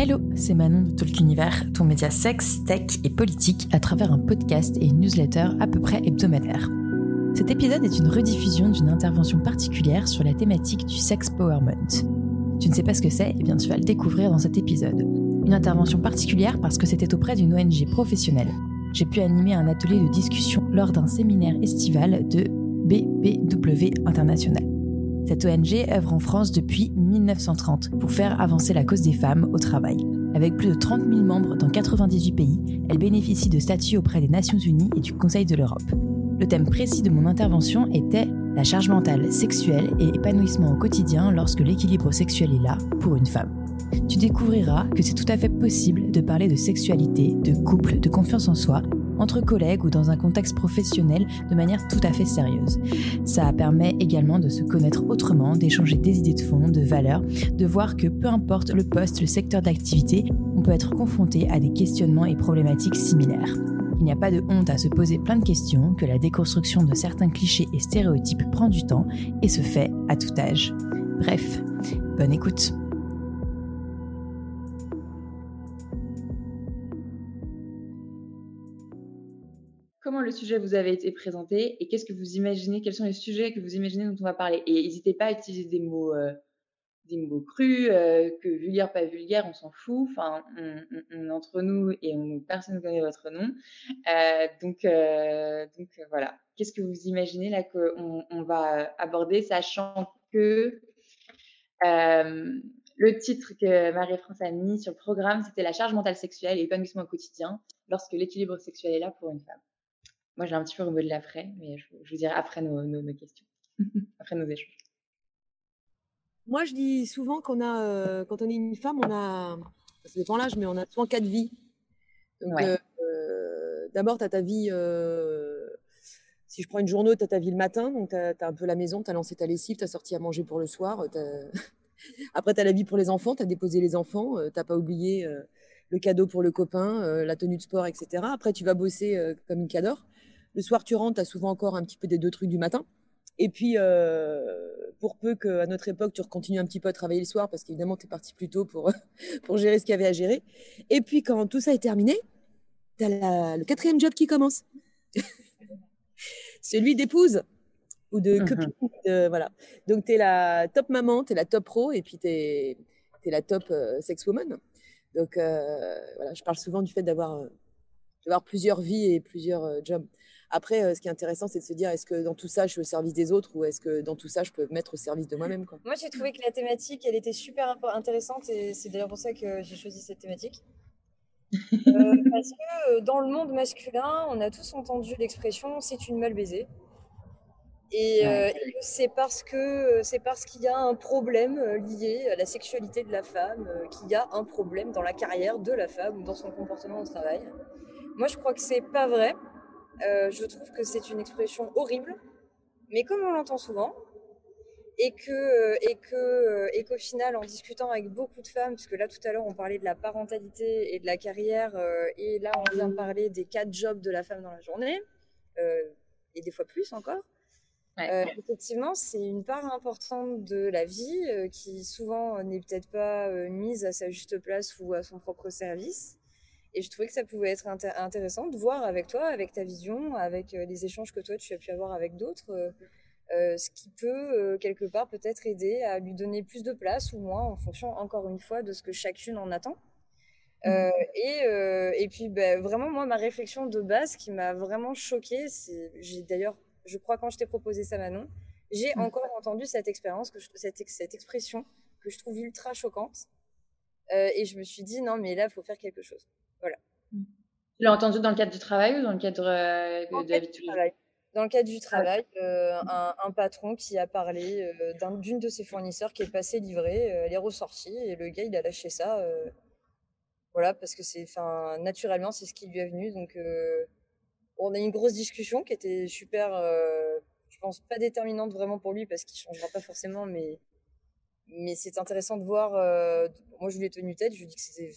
Hello, c'est Manon de Talk Univers, ton média sexe, tech et politique à travers un podcast et une newsletter à peu près hebdomadaire. Cet épisode est une rediffusion d'une intervention particulière sur la thématique du Sex Power Month. Tu ne sais pas ce que c'est Eh bien, tu vas le découvrir dans cet épisode. Une intervention particulière parce que c'était auprès d'une ONG professionnelle. J'ai pu animer un atelier de discussion lors d'un séminaire estival de BPW International. Cette ONG œuvre en France depuis 1930 pour faire avancer la cause des femmes au travail. Avec plus de 30 000 membres dans 98 pays, elle bénéficie de statuts auprès des Nations Unies et du Conseil de l'Europe. Le thème précis de mon intervention était la charge mentale sexuelle et épanouissement au quotidien lorsque l'équilibre sexuel est là pour une femme. Tu découvriras que c'est tout à fait possible de parler de sexualité, de couple, de confiance en soi entre collègues ou dans un contexte professionnel de manière tout à fait sérieuse. Ça permet également de se connaître autrement, d'échanger des idées de fond, de valeurs, de voir que peu importe le poste, le secteur d'activité, on peut être confronté à des questionnements et problématiques similaires. Il n'y a pas de honte à se poser plein de questions, que la déconstruction de certains clichés et stéréotypes prend du temps et se fait à tout âge. Bref, bonne écoute. Le sujet vous avait été présenté et qu'est-ce que vous imaginez, quels sont les sujets que vous imaginez dont on va parler. Et n'hésitez pas à utiliser des mots, euh, des mots crus, euh, que vulgaire, pas vulgaire, on s'en fout. Enfin, on, entre nous et personne ne connaît votre nom. Euh, donc, donc voilà. Qu'est-ce que vous imaginez là qu'on on va aborder, sachant que le titre que Marie-France a mis sur le programme, c'était la charge mentale sexuelle et l'épanouissement au quotidien lorsque l'équilibre sexuel est là pour une femme. Moi, j'ai un petit peu remodelé après, mais je, vous dirai après nos, questions, après nos échanges. Moi, je dis souvent qu'on a, euh, quand on est une femme, on a, ça dépend l'âge, mais on a souvent quatre vies. Donc, euh, euh, d'abord, tu as ta vie, si je prends une journée, tu as ta vie le matin, donc tu as, un peu la maison, tu as lancé ta lessive, tu as sorti à manger pour le soir. Après, tu as la vie pour les enfants, tu as déposé les enfants, tu n'as pas oublié le cadeau pour le copain, la tenue de sport, etc. Après, tu vas bosser comme une cadre. Le soir, tu rentres, tu as souvent encore un petit peu des deux trucs du matin. Et puis, euh, pour peu qu'à notre époque, tu continues un petit peu à travailler le soir, parce qu'évidemment, tu es parti plus tôt pour, pour gérer ce qu'il y avait à gérer. Et puis, quand tout ça est terminé, tu as le quatrième job qui commence. Celui d'épouse ou de uh-huh. copine. voilà. Donc, tu es la top maman, tu es la top pro, et puis tu es, la top euh, sex woman. Donc, euh, voilà, je parle souvent du fait d'avoir plusieurs vies et plusieurs jobs. Après, euh, ce qui est intéressant, c'est de se dire est-ce que dans tout ça, je suis au service des autres ou est-ce que dans tout ça, je peux mettre au service de moi-même Moi, j'ai trouvé que la thématique, elle était super intéressante et c'est d'ailleurs pour ça que j'ai choisi cette thématique. Euh, parce que euh, dans le monde masculin, on a tous entendu l'expression c'est une mal baisée. Et, c'est parce que c'est parce qu'il y a un problème lié à la sexualité de la femme, qu'il y a un problème dans la carrière de la femme ou dans son comportement au travail. Moi, je crois que c'est pas vrai. Euh, je trouve que c'est une expression horrible, mais comme on l'entend souvent, et que euh, et que euh, et qu'au final, en discutant avec beaucoup de femmes, puisque là tout à l'heure on parlait de la parentalité et de la carrière, et là on vient de parler des quatre jobs de la femme dans la journée, et des fois plus encore. effectivement, c'est une part importante de la vie qui souvent n'est peut-être pas mise à sa juste place ou à son propre service. Et je trouvais que ça pouvait être intéressant de voir avec toi, avec ta vision, avec euh, les échanges que toi tu as pu avoir avec d'autres, euh, euh, ce qui peut quelque part peut-être aider à lui donner plus de place ou moins en fonction, encore une fois, de ce que chacune en attend. Mmh. et, et, puis ben, vraiment, moi, ma réflexion de base qui m'a vraiment choquée, c'est, j'ai d'ailleurs, je crois quand je t'ai proposé ça, Manon, j'ai mmh. encore entendu cette expérience, que cette, cette expression que je trouve ultra choquante. et je me suis dit, non, mais là, il faut faire quelque chose. Voilà. Tu l'as entendu dans le cadre du travail ou dans le cadre euh, de la vie travail Dans le cadre du travail, euh, un, patron qui a parlé euh, d'une de ses fournisseurs qui est passée livrer, elle est ressortie et le gars il a lâché ça. voilà, parce que c'est, enfin, naturellement c'est ce qui lui est venu. Donc on a eu une grosse discussion qui était super, je pense pas déterminante vraiment pour lui parce qu'il changera pas forcément, mais mais c'est intéressant de voir. moi, je lui ai tenu tête. Je lui ai dit que c'était,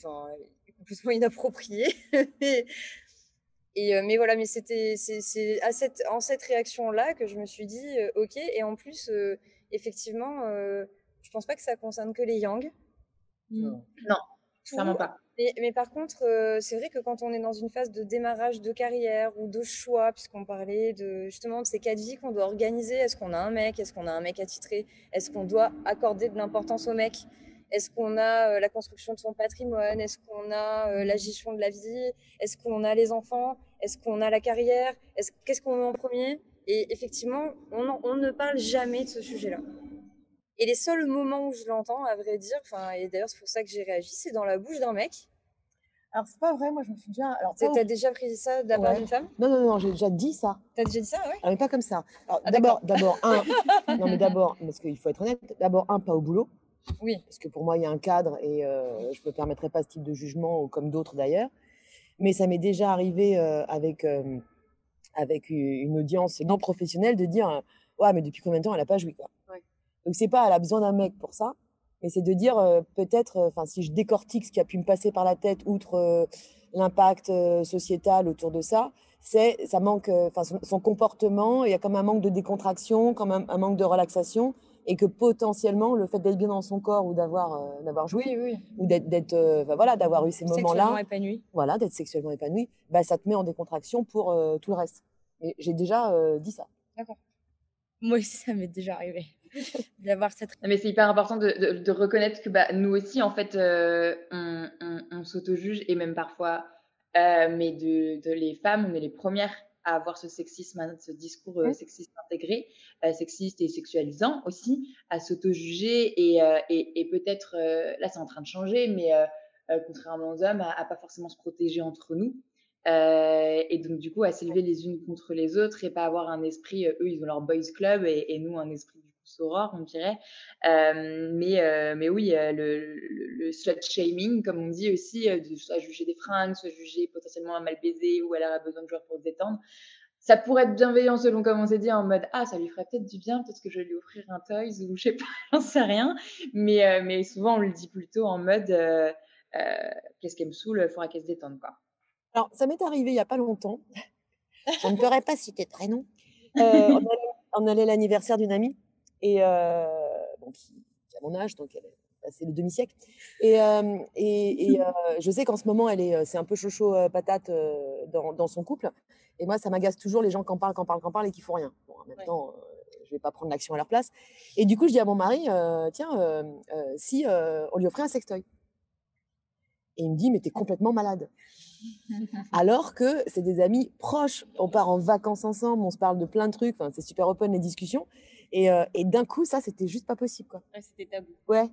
complètement inapproprié. et, euh, mais voilà, mais c'était c'est à cette, en cette réaction-là que je me suis dit, euh, ok, et en plus, euh, effectivement, je pense pas que ça concerne que les yang. Non. non. Clairement pas. Mais, par contre, euh, c'est vrai que quand on est dans une phase de démarrage de carrière ou de choix, puisqu'on parlait de justement de ces quatre vies qu'on doit organiser, est-ce qu'on a un mec, est-ce qu'on a un mec attitré, est-ce qu'on doit accorder de l'importance au mec, est-ce qu'on a euh, la construction de son patrimoine, est-ce qu'on a euh, la gestion de la vie, est-ce qu'on a les enfants, est-ce qu'on a la carrière, est-ce qu'est-ce qu'on met en premier? Et effectivement, on, on ne parle jamais de ce sujet-là. Et les seuls moments où je l'entends, à vrai dire, et d'ailleurs c'est pour ça que j'ai réagi, c'est dans la bouche d'un mec alors, c'est pas vrai, moi, je me suis déjà. Alors, t'as déjà pris ça d'abord d'une femme? Non, non, non, j'ai déjà dit ça. T'as déjà dit ça, ouais? Alors, mais pas comme ça. Alors, ah, d'abord, d'abord, un. non, mais d'abord, parce qu'il faut être honnête, d'abord, un, pas au boulot. Oui. Parce que pour moi, il y a un cadre et euh, je ne me permettrai pas ce type de jugement, comme d'autres d'ailleurs. Mais ça m'est déjà arrivé euh, avec, euh, avec une audience non professionnelle de dire Ouais, mais depuis combien de temps elle n'a pas joué quoi. Ouais. Donc, c'est pas, elle a besoin d'un mec pour ça mais c'est de dire peut-être, enfin, si je décortique ce qui a pu me passer par la tête, outre l'impact sociétal autour de ça, c'est ça manque, enfin, son, comportement, il y a comme un manque de décontraction, comme un, manque de relaxation, et que potentiellement le fait d'être bien dans son corps ou d'avoir d'avoir joué, ou d'être, voilà, d'avoir eu ces moments-là, épanoui. voilà, d'être sexuellement épanoui, bah, ça te met en décontraction pour tout le reste. Et j'ai déjà dit ça. D'accord. Moi aussi, ça m'est déjà arrivé d'avoir cette. Mais c'est hyper important de, de, reconnaître que bah, nous aussi, en fait, euh, on, on, s'auto-juge et même parfois, euh, mais de, de, les femmes, on est les premières à avoir ce sexisme, ce discours euh, sexiste intégré, sexiste et sexualisant aussi, à s'auto-juger et, et, et peut-être, là c'est en train de changer, mais contrairement aux hommes, à, à, pas forcément se protéger entre nous. Euh, et donc, du coup, à s'élever les unes contre les autres et pas avoir un esprit, eux, ils ont leur boys club et, et nous, un esprit Soror, on dirait. Euh, mais, euh, mais oui, euh, le, le, slut shaming, comme on dit aussi, de soit juger des fringues, soit juger potentiellement un mal baisé ou elle aurait besoin de joueurs pour se détendre. Ça pourrait être bienveillant selon comme on s'est dit en mode ah ça lui ferait peut-être du bien peut-être que je vais lui offrir un toys ou je sais pas j'en sais rien mais mais souvent on le dit plutôt en mode qu'est-ce qu'elle me saoule faudra qu'elle se détende quoi. Alors ça m'est arrivé il y a pas longtemps je ne pourrais pas citer de prénom on allait, on allait à l'anniversaire d'une amie et euh, bon, qui, a mon âge, donc elle est passé le demi-siècle. Et, euh, et, et euh, je sais qu'en ce moment, elle est, c'est un peu chocho patate dans, dans, son couple. Et moi, ça m'agace toujours les gens qui en parlent, qui en parlent, qui en parlent et qui font rien. Bon, en même temps, je vais pas prendre l'action à leur place. Et du coup, je dis à mon mari, tiens, si on lui offrait un sextoy. Et il me dit, mais t'es complètement malade. Alors que c'est des amis proches. On part en vacances ensemble, on se parle de plein de trucs. Enfin, c'est super open les discussions. Et, euh, et d'un coup, ça, c'était juste pas possible. Quoi. Ouais, c'était tabou. Ouais.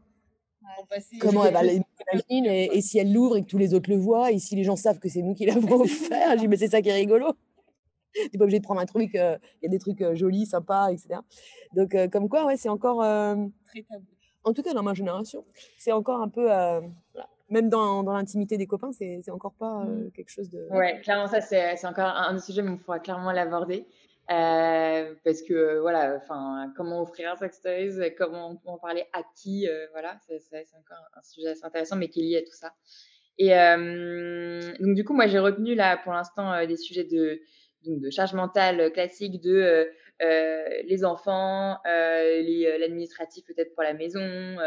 Comment elle va l'imaginer et, et, si elle l'ouvre et que tous les autres le voient et si les gens savent que c'est nous qui l'avons offert, je dis mais c'est ça qui est rigolo. T'es pas obligé de prendre un truc, euh, il y a des trucs euh, jolis, sympas, etc. Donc comme quoi, ouais, c'est encore très tabou. En tout cas, dans ma génération, c'est encore un peu, voilà. même dans, dans l'intimité des copains, c'est encore pas mmh. quelque chose de. Ouais, clairement, ça c'est encore un, un sujet, mais il faudra clairement l'aborder. Euh, parce que voilà, enfin, comment offrir un sextoys, comment en parler à qui, euh, voilà, c'est encore un sujet assez intéressant, mais qui est lié à tout ça. Et euh, donc du coup, moi j'ai retenu là pour l'instant euh, des sujets de, donc, de charge mentale classique de euh, les enfants, l'administratif peut-être pour la maison,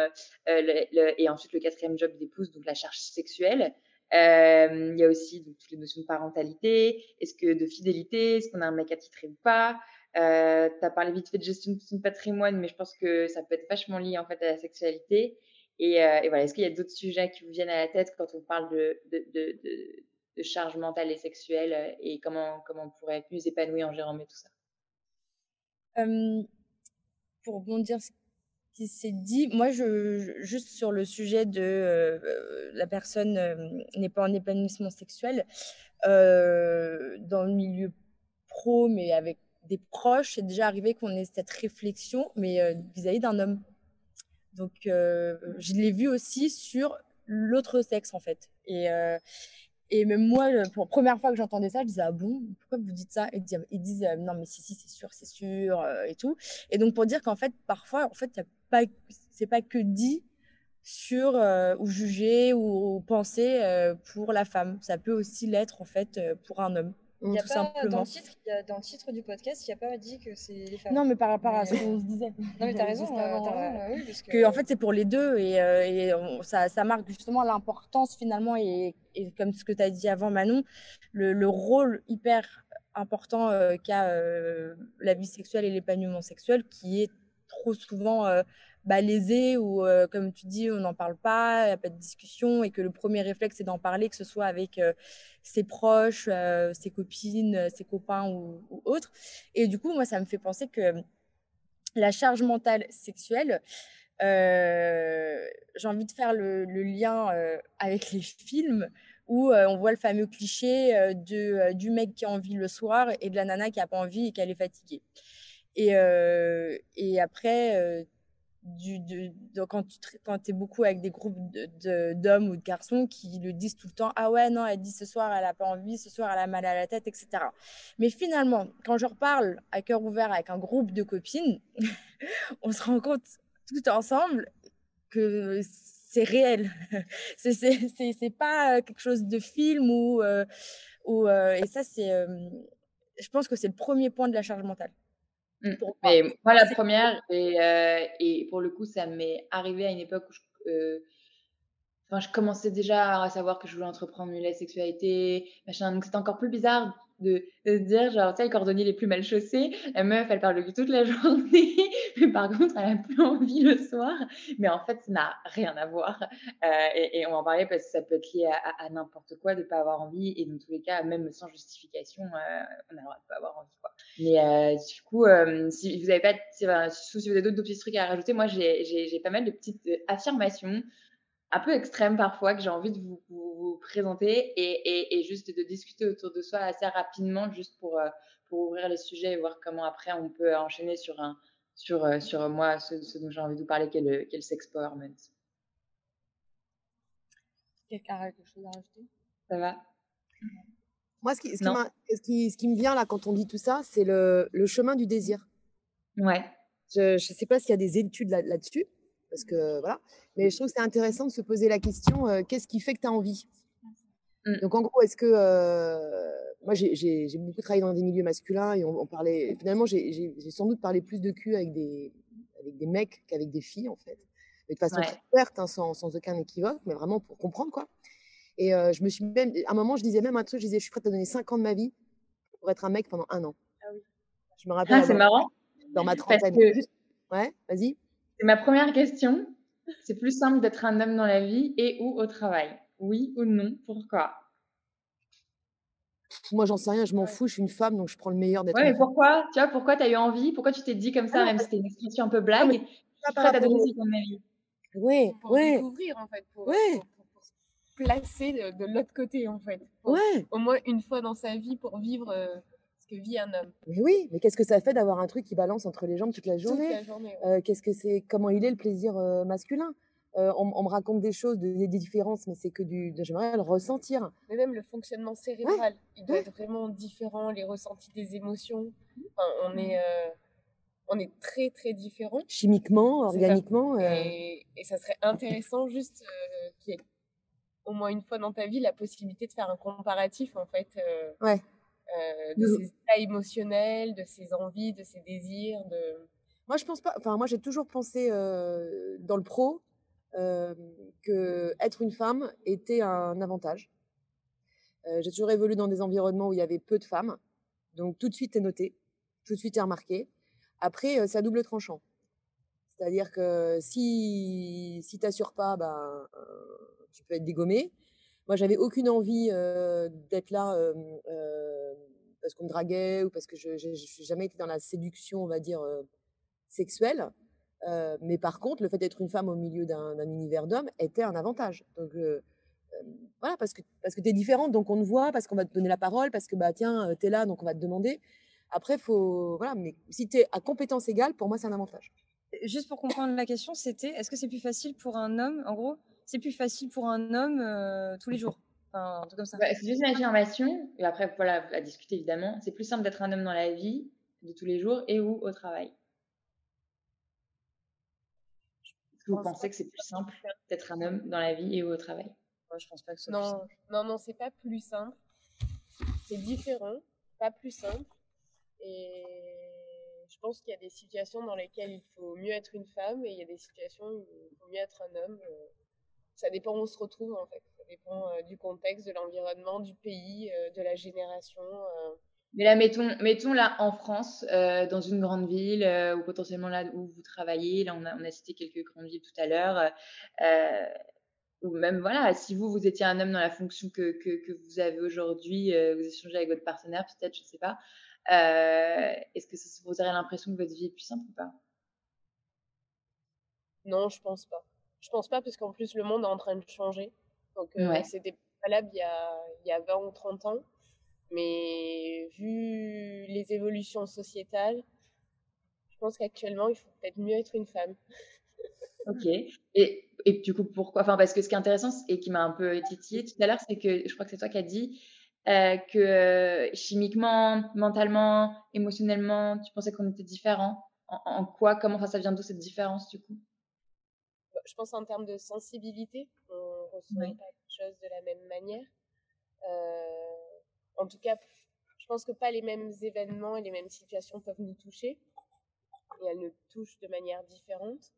et ensuite le quatrième job d'épouse, donc la charge sexuelle. Euh, il y a aussi toutes les notions de parentalité, est-ce que de fidélité, est-ce qu'on a un mec attitré ou pas? Euh, tu as parlé vite fait de gestion de son patrimoine, mais je pense que ça peut être vachement lié en fait à la sexualité. Et, euh, et voilà, est-ce qu'il y a d'autres sujets qui vous viennent à la tête quand on parle de, de, de, de, charge mentale et sexuelle et comment, comment on pourrait être plus épanoui en gérant mais tout ça? Euh, Pour rebondir qui s'est dit, moi, je, juste sur le sujet de euh, la personne euh, n'est pas en épanouissement sexuel, euh, dans le milieu pro, mais avec des proches, c'est déjà arrivé qu'on ait cette réflexion, mais vis-à-vis d'un homme. Donc, je l'ai vu aussi sur l'autre sexe, en fait. Et, et même moi, pour la première fois que j'entendais ça, je disais ah bon, pourquoi vous dites ça? Ils disent non mais si si c'est sûr, c'est sûr et tout. Et donc pour dire qu'en fait parfois en fait il y a pas, c'est pas que dit sur euh, ou jugé ou, penser euh, pour la femme. Ça peut aussi l'être en fait euh, pour un homme. Il y a tout pas, dans, simplement. le titre, il y a- dans le titre du podcast, il n'y a pas dit que c'est les femmes. Non, mais par rapport à ce qu'on se disait. Non, mais t'as raison, avant, euh, raison, oui, parce que, que en fait c'est pour les deux et, et on- ça, ça marque justement l'importance finalement et, et comme ce que tu as dit avant Manon, le, le rôle hyper important qu'a la vie sexuelle et l'épanouissement sexuel qui est trop souvent euh, ou euh, comme tu dis on n'en parle pas, il n'y a pas de discussion et que le premier réflexe c'est d'en parler que ce soit avec euh, ses proches, euh, ses copines, ses copains ou, autres. Et du coup moi ça me fait penser que la charge mentale sexuelle, j'ai envie de faire le, lien avec les films où on voit le fameux cliché de, du mec qui a envie le soir et de la nana qui n'a pas envie et qu'elle est fatiguée. Et, euh, et après, euh, quand tu es beaucoup avec des groupes d'hommes ou de garçons qui le disent tout le temps, ah ouais, non, elle dit ce soir, elle n'a pas envie, ce soir, elle a mal à la tête, etc. Mais finalement, quand je reparle à cœur ouvert avec un groupe de copines, on se rend compte tout ensemble que c'est réel. c'est pas euh, quelque chose de film ou. et ça, c'est. je pense que c'est le premier point de la charge mentale. Mmh. Pour moi. Mais moi, la première, et, euh, et pour le coup, ça m'est arrivé à une époque où je, euh, enfin, je commençais déjà à savoir que je voulais entreprendre la sexualité, machin. Donc, c'était encore plus bizarre de, dire, genre, tu sais, les cordonniers les plus mal chaussés, la meuf, elle parle de lui toute la journée, mais par contre, elle a plus envie le soir. Mais en fait, ça n'a rien à voir. Euh, et, et on en parlait parce que ça peut être lié à, n'importe quoi de pas avoir envie. Et dans tous les cas, même sans justification, euh, on a le droit de pas avoir envie. Mais euh, du coup, si vous avez pas, si, si vous avez d'autres petits trucs à rajouter, moi j'ai pas mal de petites affirmations, un peu extrêmes parfois, que j'ai envie de vous, vous- vous présenter et, et, et juste de discuter autour de soi assez rapidement, juste pour, euh, pour ouvrir les sujets et voir comment après on peut enchaîner sur un sur, euh, sur moi, ce, ce dont j'ai envie de vous parler, qui est le, qui est le sex empowerment. Quelqu'un a quelque chose à rajouter? Ça va? Moi, ce qui, ce, qui ce qui- ce qui me vient là quand on dit tout ça, c'est le, le chemin du désir. Ouais. Je ne sais pas s'il y a des études là- là-dessus, parce que voilà, mais je trouve que c'est intéressant de se poser la question euh, qu'est-ce qui fait que tu as envie? Mm. Donc, en gros, est-ce que. euh, moi, j'ai- beaucoup travaillé dans des milieux masculins et on, on parlait. Finalement, j'ai sans doute parlé plus de cul avec des, avec des mecs qu'avec des filles, en fait. Mais de façon Ouais. très ouverte, hein, sans, sans aucun équivoque, mais vraiment pour comprendre, quoi. Et euh, je me suis même. À un moment, je disais même un truc je disais, je suis prête à donner 5 ans de ma vie pour être un mec pendant un an. Ah oui. Je me rappelle Ah, c'est marrant. dans ma trentaine. que- Ouais, vas-y. C'est ma première question. C'est plus simple d'être un homme dans la vie et ou au travail. Oui ou non Pourquoi? Moi, j'en sais rien, je m'en fous, je suis une femme, donc je prends le meilleur d'être Ouais, mais pourquoi? Tu vois, pourquoi tu as eu envie? Pourquoi tu t'es dit comme ça, non, même si c'était une expression un peu blague mais Je suis Pas par prête à donner au- 5 ans de ma vie. Ouais, pour ouais, découvrir en fait, pour, Ouais. pour- pour- pour se placer de, de l'autre côté en fait. Ouais. Au moins une fois dans sa vie pour vivre euh, que vit un homme Mais oui, mais qu'est-ce que ça fait d'avoir un truc qui balance entre les jambes toute la toute journée la journée? ouais. Euh, Qu'est-ce que c'est Comment il est le plaisir euh, masculin? Euh, on, on me raconte des choses, de- des différences, mais c'est que du. de- J'aimerais le ressentir. Mais même le fonctionnement cérébral, il doit ouais. être vraiment différent, les ressentis des émotions. Enfin, on est, euh, on est très très différents. Chimiquement, ça. organiquement. Et, et ça serait intéressant juste qu'il y ait au moins une fois dans ta vie la possibilité de faire un comparatif en fait Ouais. Euh, de ses états émotionnels, de ses envies, de ses désirs, de Moi, je pense pas. Enfin, moi, j'ai toujours pensé euh, dans le pro euh, que être une femme était un avantage. Euh, j'ai toujours évolué dans des environnements où il y avait peu de femmes, donc tout de suite est noté, tout de suite est remarqué. Après, c'est à double tranchant. C'est-à-dire que si si t'assures pas, ben tu peux être dégommé. Moi, j'avais aucune envie d'être là parce qu'on me draguait ou parce que je n'ai jamais été dans la séduction, on va dire, euh, sexuelle. Euh, mais par contre, le fait d'être une femme au milieu d'un univers d'hommes était un avantage. Donc euh, voilà, parce que, parce que tu es différente, donc on te voit, parce qu'on va te donner la parole, parce que bah, tiens, tu es là, donc on va te demander. Après, faut. Voilà, mais si tu es à compétence égale, pour moi, c'est un avantage. Juste pour comprendre la question, c'était est-ce que c'est plus facile pour un homme, en gros, c'est plus facile pour un homme tous les jours? Enfin, un truc comme ça. C'est juste une affirmation, et après, voilà, à discuter évidemment. C'est plus simple d'être un homme dans la vie de tous les jours et ou au travail. Est-ce que vous pense pensez que c'est plus simple d'être un homme dans la vie et ou au travail? Moi, je pense pas que ce soit plus non, simple. non, non, c'est pas plus simple. C'est différent. pas plus simple. Et je pense qu'il y a des situations dans lesquelles il faut mieux être une femme et il y a des situations où il faut mieux être un homme. Euh, ça dépend où on se retrouve en fait. Ça dépend euh, du contexte, de l'environnement, du pays, euh, de la génération. Mais là, mettons, mettons là en France, dans une grande ville, ou potentiellement là où vous travaillez, là on a, on a cité quelques grandes villes tout à l'heure, ou même voilà, si vous, vous étiez un homme dans la fonction que, que, que vous avez aujourd'hui, vous échangez avec votre partenaire peut-être, je ne sais pas, euh, est-ce que ça vous aurait l'impression que votre vie est plus simple ou pas? Non, je pense pas. Je pense pas parce qu'en plus le monde est en train de changer. Donc euh, c'était valable il y, a, il y a 20 ou 30 ans. Mais vu les évolutions sociétales, je pense qu'actuellement il faut peut-être mieux être une femme. ok. Et, et du coup, pourquoi Enfin, parce que ce qui est intéressant et qui m'a un peu titillé tout à l'heure, c'est que je crois que c'est toi qui as dit euh, que euh, chimiquement, mentalement, émotionnellement, tu pensais qu'on était différents en, quoi Comment ça vient d'où cette différence du coup? Je pense en termes de sensibilité, on ressent pas les choses de la même manière. Euh, en tout cas, je pense que pas les mêmes événements et les mêmes situations peuvent nous toucher. Et elles nous touchent de manière différente.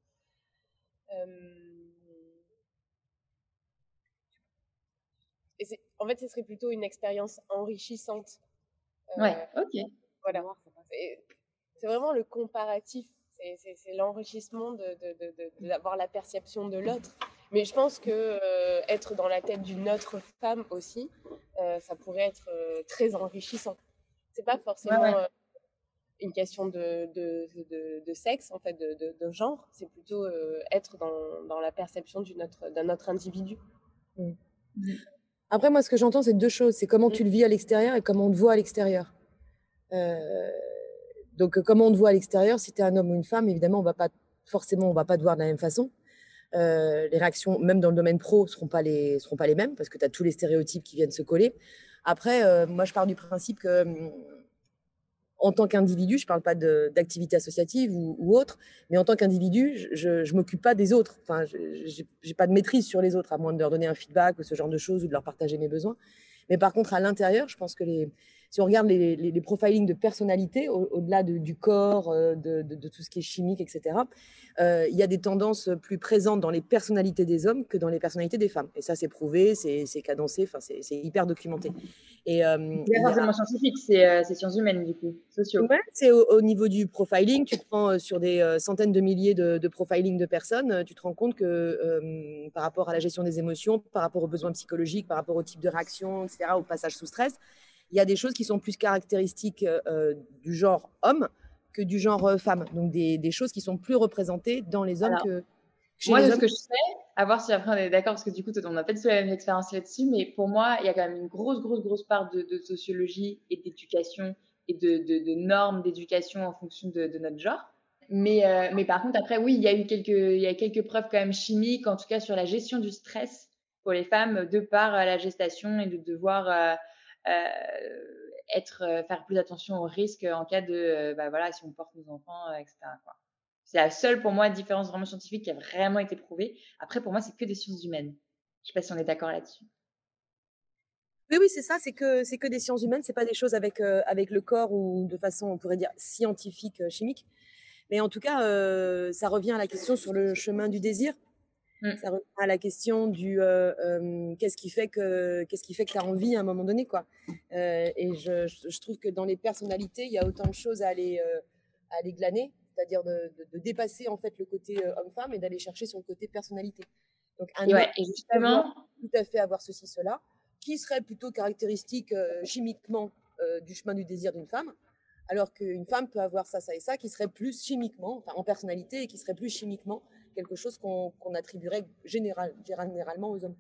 Euh, en fait, ce serait plutôt une expérience enrichissante. Euh, ouais, ok. Voilà. C'est vraiment le comparatif. C'est l'enrichissement d'avoir de, la perception de l'autre. Mais je pense que euh, être dans la tête d'une autre femme aussi, euh, ça pourrait être très enrichissant. C'est pas forcément une question de, de, sexe, en fait, de, genre. C'est plutôt être dans, dans, la perception d'un autre, autre individu. Mmh. Mmh. Après, moi, ce que j'entends, c'est deux choses. C'est comment tu le vis à l'extérieur et comment on te voit à l'extérieur. Euh, donc, comment on te voit à l'extérieur, si tu es un homme ou une femme, évidemment, on va pas forcément, on va pas te voir de la même façon. Euh, les réactions, même dans le domaine pro, seront pas les seront pas les mêmes parce que tu as tous les stéréotypes qui viennent se coller. Après, euh, moi, je pars du principe que en tant qu'individu, je parle pas d'activité associative ou, autre, mais en tant qu'individu, je ne m'occupe pas des autres. Enfin, je n'ai pas de maîtrise sur les autres, à moins de leur donner un feedback ou ce genre de choses ou de leur partager mes besoins. Mais par contre, à l'intérieur, je pense que les, si on regarde les, les, profilings de personnalité, au-delà du corps, euh, de, de, tout ce qui est chimique, etc., euh, il y a des tendances plus présentes dans les personnalités des hommes que dans les personnalités des femmes. Et ça, c'est prouvé, c'est cadencé, c'est hyper documenté. Et, euh, c'est forcément scientifique, c'est sciences humaines, du coup, sociaux. Ouais, c'est au, niveau du profiling. Tu prends sur des centaines de milliers de, de profiling de personnes, tu te rends compte que par rapport à la gestion des émotions, par rapport aux besoins psychologiques, par rapport au type de réaction, etc., au passage sous stress, il y a des choses qui sont plus caractéristiques euh, du genre homme que du genre euh, femme. Donc des, des, choses qui sont plus représentées dans les hommes que, chez moi, ce que je sais, à voir si après on est d'accord, parce que du coup, on n'a pas du tout la même expérience là-dessus, mais pour moi, il y a quand même une grosse, grosse, grosse part de, sociologie et d'éducation et de, de, normes d'éducation en fonction de, notre genre. Mais, euh, mais par contre, après, oui, il y a eu quelques, il y a quelques preuves quand même chimiques, en tout cas sur la gestion du stress pour les femmes, de par la gestation et de devoir euh, être, euh, faire plus attention aux risques en cas de, euh, bah voilà, si on porte nos enfants, etc. C'est la seule pour moi différence vraiment scientifique qui a vraiment été prouvée. Après, pour moi, c'est que des sciences humaines. Je sais pas si on est d'accord là-dessus. Oui, oui, c'est ça. C'est que c'est que des sciences humaines. C'est pas des choses avec avec le corps ou de façon, on pourrait dire scientifique, chimique. Mais en tout cas, ça revient à la question sur le chemin du désir. Mmh. Ça revient à la question du qu'est-ce qui fait que qu'est-ce qui fait que tu as envie à un moment donné quoi. et je, je, trouve que dans les personnalités, il y a autant de choses à aller à aller glaner, c'est-à-dire de, de, dépasser en fait le côté homme-femme et d'aller chercher son côté personnalité. Donc un ouais, et justement tout à fait avoir ceci cela qui serait plutôt caractéristique chimiquement du chemin du désir d'une femme alors qu'une femme peut avoir ça, ça et ça, qui serait plus chimiquement, enfin en personnalité, et qui serait plus chimiquement quelque chose qu'on attribuerait général, généralement aux hommes.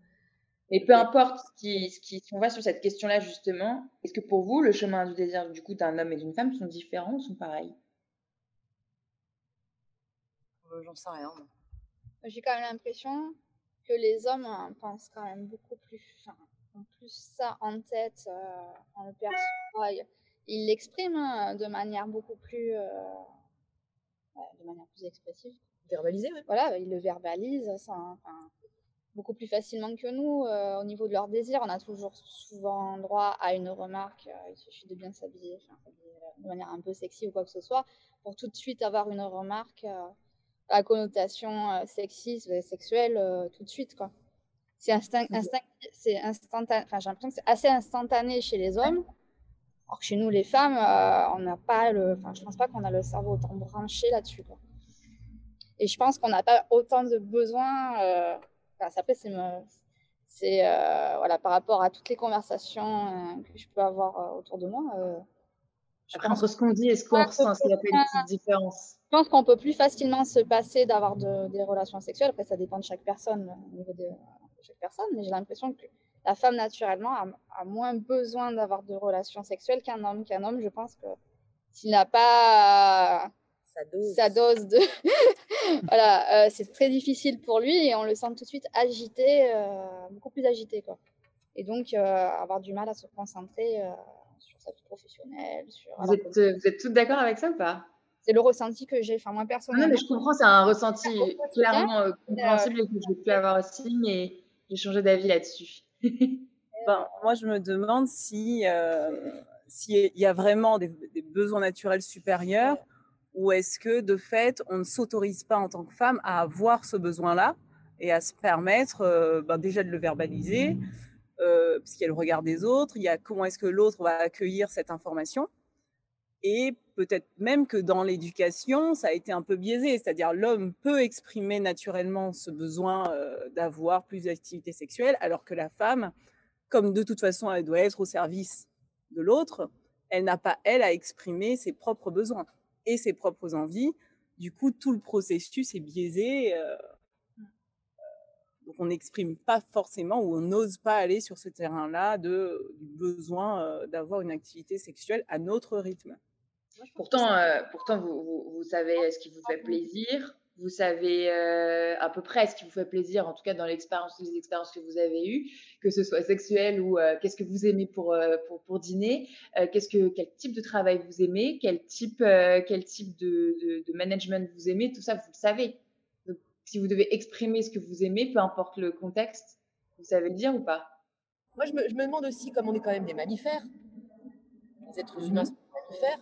Et peu importe ce qui, ce qui, si on va sur cette question-là justement, est-ce que pour vous, le chemin du désir du coup d'un homme et d'une femme sont différents ou sont pareils? Euh, J'en sais rien. J'ai quand même l'impression que les hommes hein, pensent quand même beaucoup plus, enfin, ont plus ça en tête, euh, on le perçoit. Ils l'expriment hein, de manière beaucoup plus, euh, de manière plus expressive verbaliser. Voilà, il le verbalise. Ça, enfin, beaucoup plus facilement que nous au niveau de leur désir. On a toujours souvent droit à une remarque. il suffit de bien s'habiller, de manière un peu sexy ou quoi que ce soit, pour tout de suite avoir une remarque à connotation sexiste, sexuelle, tout de suite. quoi. C'est instinct, c'est instantané. Enfin, j'ai l'impression que c'est assez instantané chez les hommes. Alors que chez nous, les femmes, on n'a pas le. Enfin, je pense pas qu'on a le cerveau autant branché là-dessus. Et je pense qu'on n'a pas autant de besoins. Euh, enfin, après, c'est, c'est euh, voilà, par rapport à toutes les conversations euh, que je peux avoir autour de moi. après, entre ce qu'on dit et ce qu'on ressent, il y a pas une petite différence? Je pense qu'on peut plus facilement se passer d'avoir des relations sexuelles. Après, ça dépend de chaque personne, au niveau de, chaque personne, mais j'ai l'impression que la femme, naturellement, a, moins besoin d'avoir de relations sexuelles qu'un homme. Qu'un homme, je pense que s'il n'a pas sa dose, de. voilà, euh, c'est très difficile pour lui et on le sent tout de suite agité, euh, beaucoup plus agité. Quoi. Et donc, euh, avoir du mal à se concentrer sur sa vie professionnelle. Sur, vous, êtes, vous êtes toutes d'accord avec ça ou pas? C'est le ressenti que j'ai. Enfin, moi, personnellement. Non, mais je comprends, c'est un ressenti clairement compréhensible et que je peux avoir aussi, mais j'ai changé d'avis là-dessus. ben, moi, je me demande si s'il y a vraiment des, des, besoins naturels supérieurs ou est-ce que de fait, on ne s'autorise pas en tant que femme à avoir ce besoin-là et à se permettre euh, ben déjà de le verbaliser, euh, parce qu'il y a le regard des autres, il y a comment est-ce que l'autre va accueillir cette information, et peut-être même que dans l'éducation, ça a été un peu biaisé, c'est-à-dire l'homme peut exprimer naturellement ce besoin euh, d'avoir plus d'activité sexuelle, alors que la femme, comme de toute façon elle doit être au service de l'autre, elle n'a pas, elle, à exprimer ses propres besoins et ses propres envies. Du coup, tout le processus est biaisé. Euh, mmh. donc, on n'exprime pas forcément ou on n'ose pas aller sur ce terrain-là de, du besoin euh, d'avoir une activité sexuelle à notre rythme. Pourtant, euh, pourtant vous, vous, vous, savez ce qui vous fait plaisir, vous savez euh, à peu près ce qui vous fait plaisir, en tout cas dans l'expérience, les expériences que vous avez eues, que ce soit sexuel ou euh, qu'est-ce que vous aimez pour, euh, pour, pour, dîner, qu'est-ce que, quel type de travail vous aimez, quel type, quel type de, de, de, management vous aimez, tout ça, vous le savez. Donc, si vous devez exprimer ce que vous aimez, peu importe le contexte, vous savez le dire ou pas? Moi, je me, je me demande aussi, comme on est quand même des mammifères, les êtres humains sont des mammifères,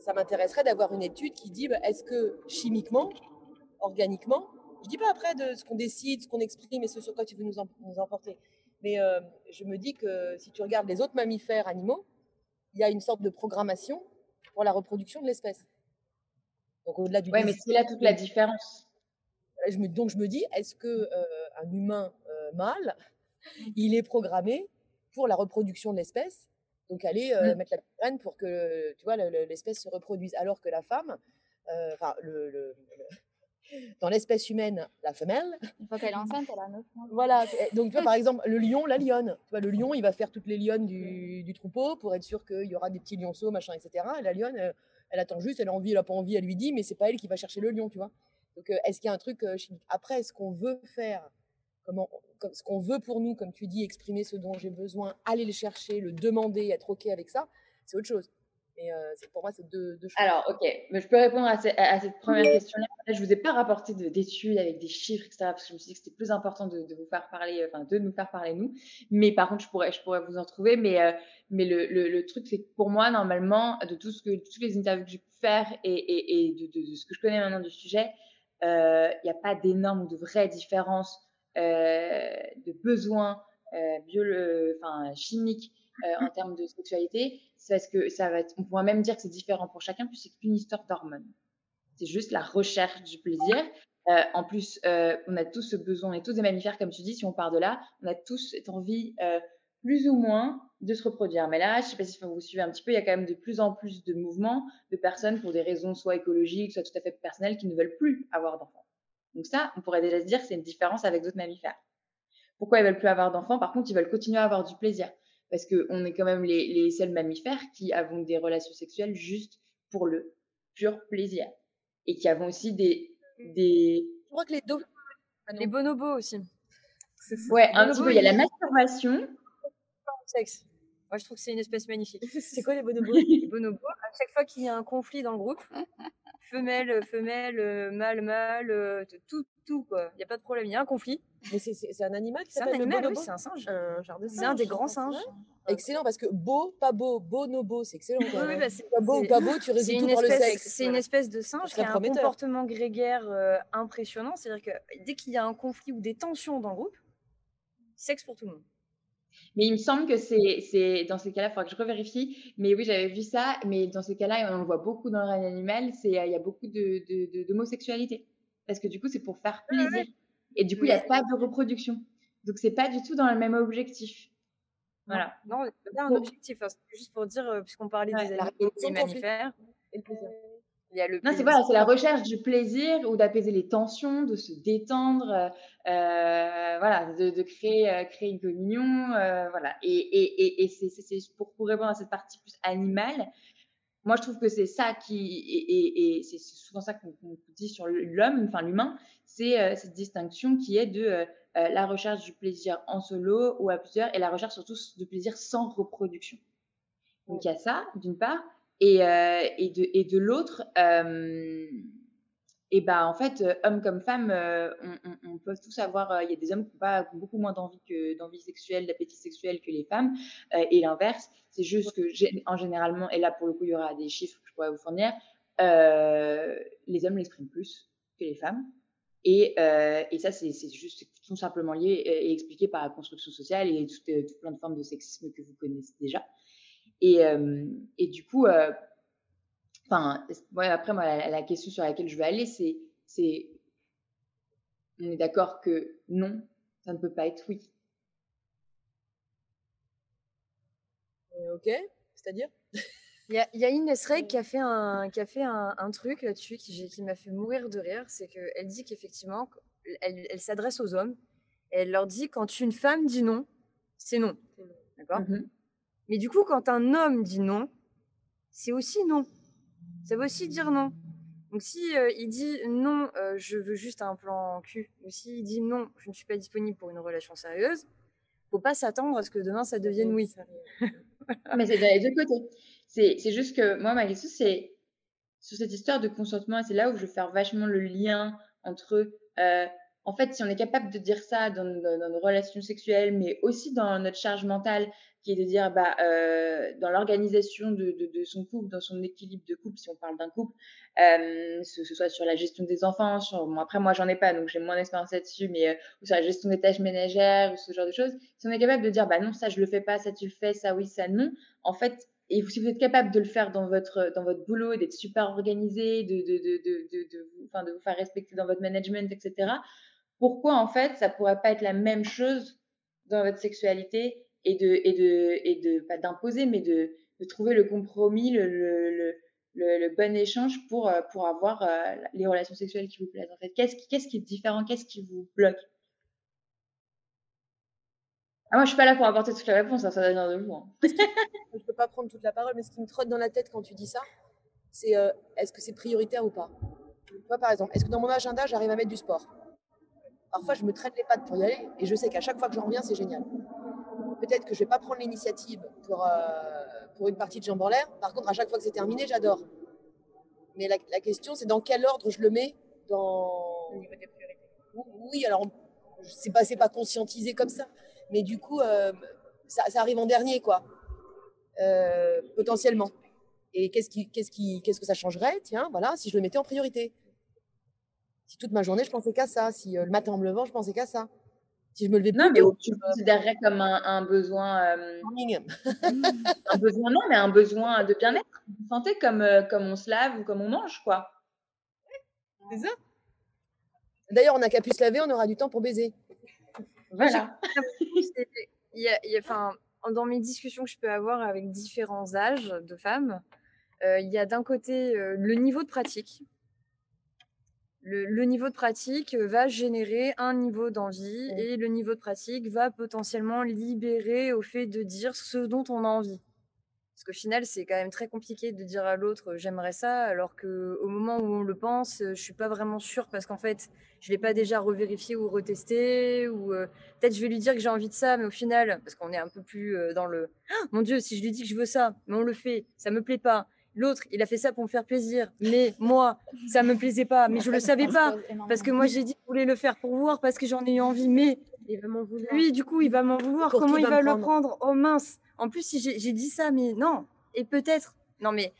ça m'intéresserait d'avoir une étude qui dit bah, est-ce que chimiquement, organiquement, je dis pas après de ce qu'on décide, ce qu'on exprime et ce sur quoi tu veux nous, nous emporter, mais euh, je me dis que si tu regardes les autres mammifères animaux, il y a une sorte de programmation pour la reproduction de l'espèce. Donc au-delà du. Oui, mais c'est là toute la différence. Je me, donc je me dis, est-ce que euh, un humain euh, mâle, il est programmé pour la reproduction de l'espèce donc aller euh, mmh. mettre la graine pour que tu vois l'espèce se reproduise. Alors que la femme, euh, le, dans l'espèce humaine, la femelle. Une fois qu'elle est enceinte, elle a 9 mois. Voilà. Donc, tu vois, par exemple, le lion, la lionne. Tu vois, le lion, il va faire toutes les lionnes du, du troupeau pour être sûr qu'il y aura des petits lionceaux, machin, etc. Et la lionne, elle, attend juste, elle a envie, elle a pas envie, elle lui dit, mais c'est pas elle qui va chercher le lion, tu vois. Donc, est-ce qu'il y a un truc chimique? Après, est-ce qu'on veut faire? Comment, ce qu'on veut pour nous, comme tu dis, exprimer ce dont j'ai besoin, aller le chercher, le demander, être OK avec ça, c'est autre chose. Et euh, pour moi, c'est deux, choses. Alors, OK, mais je peux répondre à, cette première question-là. Je ne vous ai pas rapporté d'études avec des chiffres, etc., parce que je me suis dit que c'était plus important de, vous faire parler, enfin, de nous faire parler, nous. Mais par contre, je pourrais, je pourrais vous en trouver. Mais, euh, mais le, truc, c'est que pour moi, normalement, de tout ce que, toutes les interviews que j'ai pu faire et, de, ce que je connais maintenant du sujet, euh, il n'y a pas d'énormes ou de vraies différences de besoins euh, bio, enfin, chimiques euh, en termes de sexualité, c'est parce que ça va être, on pourrait même dire que c'est différent pour chacun, puisque c'est qu'une histoire d'hormones. C'est juste la recherche du plaisir. Euh, en plus, euh, on a tous ce besoin, on est tous des mammifères, comme tu dis, si on part de là, on a tous cette envie, euh, plus ou moins, de se reproduire. Mais là, je sais pas si vous suivez un petit peu, il y a quand même de plus en plus de mouvements de personnes pour des raisons soit écologiques, soit tout à fait personnelles, qui ne veulent plus avoir d'enfants. Donc ça, on pourrait déjà se dire que c'est une différence avec d'autres mammifères. Pourquoi ils veulent plus avoir d'enfants? Par contre, ils veulent continuer à avoir du plaisir. Parce qu'on est quand même les, seuls mammifères qui avons des relations sexuelles juste pour le pur plaisir. Et qui avons aussi des... des... Je crois que les, les bonobos aussi. Ouais, un petit peu. Il y a la masturbation. Sexe. Moi, je trouve que c'est une espèce magnifique. c'est quoi les bonobos? Les bonobos, à chaque fois qu'il y a un conflit dans le groupe, femelle, femelle, mâle, mâle, tout, tout quoi. Il n'y a pas de problème. Il y a un conflit. Mais c'est un animal qui C'est un s'appelle le animal, oui, bonobo c'est un singe. Un genre de C'est un des grands singes. Excellent, parce que beau, pas beau, bonobo, c'est excellent. Oui, quand oui, même. bah, c'est- pas beau ou pas beau, tu résumes tout par le sexe. c'est une espèce de singe qui a un comportement grégaire euh, impressionnant. C'est-à-dire que dès qu'il y a un conflit ou des tensions dans le groupe, sexe pour tout le monde. Mais il me semble que c'est c'est dans ces cas-là, il faudra que je revérifie. Mais oui, j'avais vu ça. Mais dans ces cas-là, et on le voit beaucoup dans le règne animal, c'est euh, il y a beaucoup de de- de- d'homosexualité. Parce que du coup, c'est pour faire plaisir. Et du coup, il n'y a pas de reproduction. Donc, c'est pas du tout dans le même objectif. Voilà. Non, c'est pas un objectif. hein. C'est juste pour dire, euh, puisqu'on parlait Ouais, des animaux, mammifères, Et le plaisir. Il y a le Non, c'est voilà, c'est la recherche du plaisir ou d'apaiser les tensions, de se détendre, euh, euh, voilà, de, de créer, euh, créer une communion, euh, voilà. Et, et, et, et c'est, pour, pour répondre à cette partie plus animale. Moi, je trouve que c'est ça qui, et, c'est souvent ça qu'on, dit sur l'homme, enfin l'humain, c'est cette distinction qui est de la recherche du plaisir en solo ou à plusieurs, et la recherche surtout de plaisir sans reproduction. Donc il y a ça, d'une part, et, euh, et de, l'autre, euh, ben en fait, euh, hommes comme femmes, euh, on, peut tous avoir. Il y a des hommes qui ont, beaucoup moins d'envie sexuelle, d'appétit sexuel que les femmes, et l'inverse. C'est juste que en généralement, et là pour le coup, il y aura des chiffres que je pourrais vous fournir. les hommes l'expriment plus que les femmes. Et, ça, c'est juste tout simplement lié et, expliqué par la construction sociale et tout, euh, tout plein de formes de sexisme que vous connaissez déjà. Et, euh, et du coup, euh, enfin, ouais, après, moi, la, la question sur laquelle je veux aller, c'est, c'est, on est d'accord que non, ça ne peut pas être oui. Euh, ok, c'est-à-dire? Il y a, il y a Inès Reg qui a fait un, qui a fait un, un truc là-dessus qui, m'a fait mourir de rire. C'est qu'elle dit qu'effectivement, elle, elle s'adresse aux hommes et elle leur dit quand une femme dit non, c'est non. D'accord? Mhm. Mais du coup, quand un homme dit non, c'est aussi non. Ça veut aussi dire non. Donc si euh, il dit non, euh, je veux juste un plan cul, ou s'il dit non, je ne suis pas disponible pour une relation sérieuse, faut pas s'attendre à ce que demain ça devienne oui. Mais c'est les deux côtés. C'est, c'est juste que moi, ma question, c'est sur cette histoire de consentement, et c'est là où je veux faire vachement le lien entre, euh, en fait, si on est capable de dire ça dans, dans- dans nos relations sexuelles, mais aussi dans notre charge mentale, qui est de dire, bah, euh, dans l'organisation de, son couple, dans son équilibre de couple, si on parle d'un couple, euh, ce, soit sur la gestion des enfants, sur, après, moi, j'en ai pas, donc j'ai moins d'expérience là-dessus, mais euh, sur la gestion des tâches ménagères, ou ce genre de choses, si on est capable de dire, bah non, ça, je le fais pas, ça, tu le fais, ça, oui, ça, non, en fait, et si vous êtes capable de le faire dans votre, dans votre boulot, d'être super organisé, de, vous, de vous faire respecter dans votre management, etc., pourquoi, en fait, ça pourrait pas être la même chose dans votre sexualité et de, et de, et de pas d'imposer, mais de, de trouver le compromis, le, le, le, le, bon échange pour, euh, pour avoir euh, les relations sexuelles qui vous plaisent, en fait. Qu'est-ce qui, qu'est-ce qui est différent? Qu'est-ce qui vous bloque? Ah, moi, je suis pas là pour apporter toutes les réponses, hein, ça va venir de vous. hein. Je peux pas prendre toute la parole, mais ce qui me trotte dans la tête quand tu dis ça, c'est euh, est-ce que c'est prioritaire ou pas? Moi, par exemple, est-ce que dans mon agenda, j'arrive à mettre du sport? Parfois, je me traîne les pattes pour y aller et je sais qu'à chaque fois que j'en reviens, c'est génial. Peut-être que je vais pas prendre l'initiative pour, euh, pour une partie de jambes en l'air. Par contre, à chaque fois que c'est terminé, j'adore. Mais la, la question, c'est dans quel ordre je le mets dans... Au niveau des priorités. Oui, alors, c'est pas, pas conscientisé comme ça. Mais du coup, euh, ça, ça arrive en dernier, quoi. Euh, potentiellement. Et qu'est-ce, qui, qu'est-ce, qui, qu'est-ce que ça changerait, tiens, voilà, si je le mettais en priorité Si toute ma journée, je pensais qu'à ça. Si euh, le matin en me levant, je pensais qu'à ça. Si je me levais plus Non, mais tôt, tu le considérerais comme un, un besoin, euh, un besoin, non, mais un besoin de bien-être, de santé, comme, euh, comme on se lave ou comme on mange, quoi. C'est ça D'ailleurs, on n'a qu'à plus se laver, on aura du temps pour baiser. Voilà. Il y a- il y a- enfin, dans mes discussions que je peux avoir avec différents âges de femmes, euh, il y a d'un côté euh, le niveau de pratique. Le, le niveau de pratique va générer un niveau d'envie Mm. et le niveau de pratique va potentiellement libérer au fait de dire ce dont on a envie. Parce qu'au final, c'est quand même très compliqué de dire à l'autre j'aimerais ça, alors que au moment où on le pense, je suis pas vraiment sûre parce qu'en fait, je l'ai pas déjà revérifié ou retesté ou euh, peut-être je vais lui dire que j'ai envie de ça, mais au final, parce qu'on est un peu plus euh, dans le Ah, mon Dieu, si je lui dis que je veux ça, mais on le fait, ça me plaît pas. L'autre, il a fait ça pour me faire plaisir. Mais moi, ça me plaisait pas. Mais je le savais pas. Parce que moi, j'ai dit je voulais le faire pour voir, parce que j'en ai eu envie. Mais Il va vouloir. lui, du coup, il va m'en vouloir. Pour Comment il va va le prendre Oh mince. En plus, si j'ai dit ça, mais non. Et peut-être. Non, mais.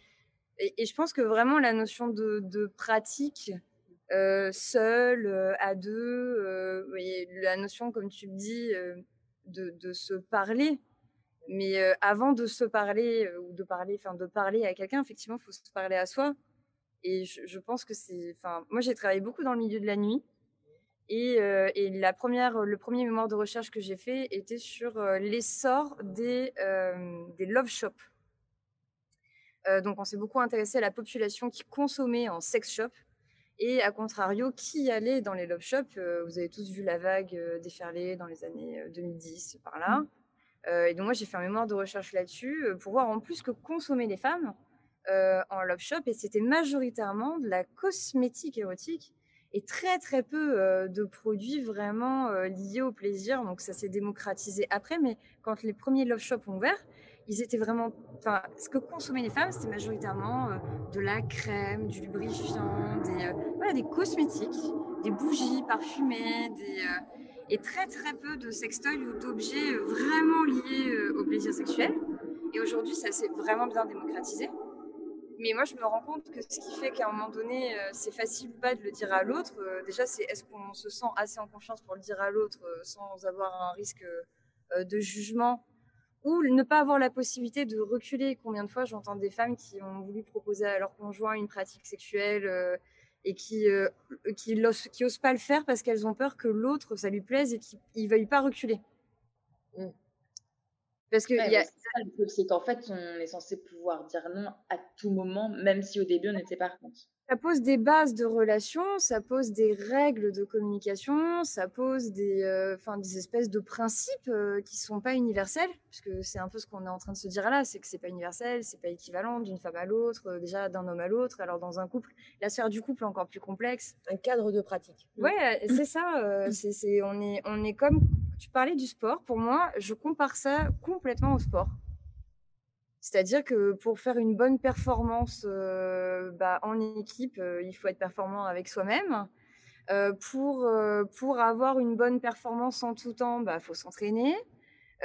Et, et je pense que vraiment, la notion de, de pratique, euh, seule, euh, à deux, euh, la notion, comme tu le dis, de, de se parler. Mais avant de se parler, ou de parler, enfin, de parler à quelqu'un, effectivement, il faut se parler à soi. Et je, pense que c'est. Enfin, moi, j'ai travaillé beaucoup dans le milieu de la nuit. Et, la première, le premier mémoire de recherche que j'ai fait était sur l'essor des, love shops. Donc, on s'est beaucoup intéressé à la population qui consommait en sex shop et, à contrario, qui allait dans les love shops. Vous avez tous vu la vague déferler dans les années euh, 2010, par là. Euh, et donc, moi, j'ai fait un mémoire de recherche là-dessus euh, pour voir en plus que consommaient les femmes euh, en love shop. Et c'était majoritairement de la cosmétique érotique et très très peu euh, de produits vraiment euh, liés au plaisir. Donc ça s'est démocratisé après, mais quand les premiers love shops ont ouvert, ils étaient vraiment. Ce que consommaient les femmes, c'était majoritairement euh, de la crème, du lubrifiant, des, euh, voilà, des cosmétiques, des bougies parfumées, des, euh, et très très peu de sextoys ou d'objets vraiment liés euh, au plaisir sexuel. Et aujourd'hui, ça s'est vraiment bien démocratisé. Mais moi, je me rends compte que ce qui fait qu'à un moment donné, euh, c'est facile ou pas de le dire à l'autre, euh, déjà, c'est est-ce qu'on se sent assez en confiance pour le dire à l'autre sans avoir un risque de jugement ou ne pas avoir la possibilité de reculer? Combien de fois j'entends des femmes qui ont voulu proposer à leur conjoint une pratique sexuelle et qui, euh, qui, osent pas le faire parce qu'elles ont peur que l'autre, ça lui plaise et qu'il ne veuille pas reculer. Mm. Parce que Ouais, y a, mais c'est ça le truc, c'est qu'en fait, on est censé pouvoir dire non à tout moment, même si au début on n'était pas contre. Ça pose des bases de relations, ça pose des règles de communication, ça pose des, euh, des espèces de principes euh, qui sont pas universels, puisque c'est un peu ce qu'on est en train de se dire là, c'est que c'est pas universel, c'est pas équivalent d'une femme à l'autre, euh, déjà d'un homme à l'autre. Alors dans un couple, la sphère du couple est encore plus complexe. Un cadre de pratique. Ouais, c'est ça. c'est, c'est, on est, on est comme tu parlais du sport. Pour moi, je compare ça complètement au sport. C'est-à-dire que pour faire une bonne performance euh, bah, en équipe, euh, il faut être performant avec soi-même. Euh, pour, pour avoir une bonne performance en tout temps, il bah, faut s'entraîner,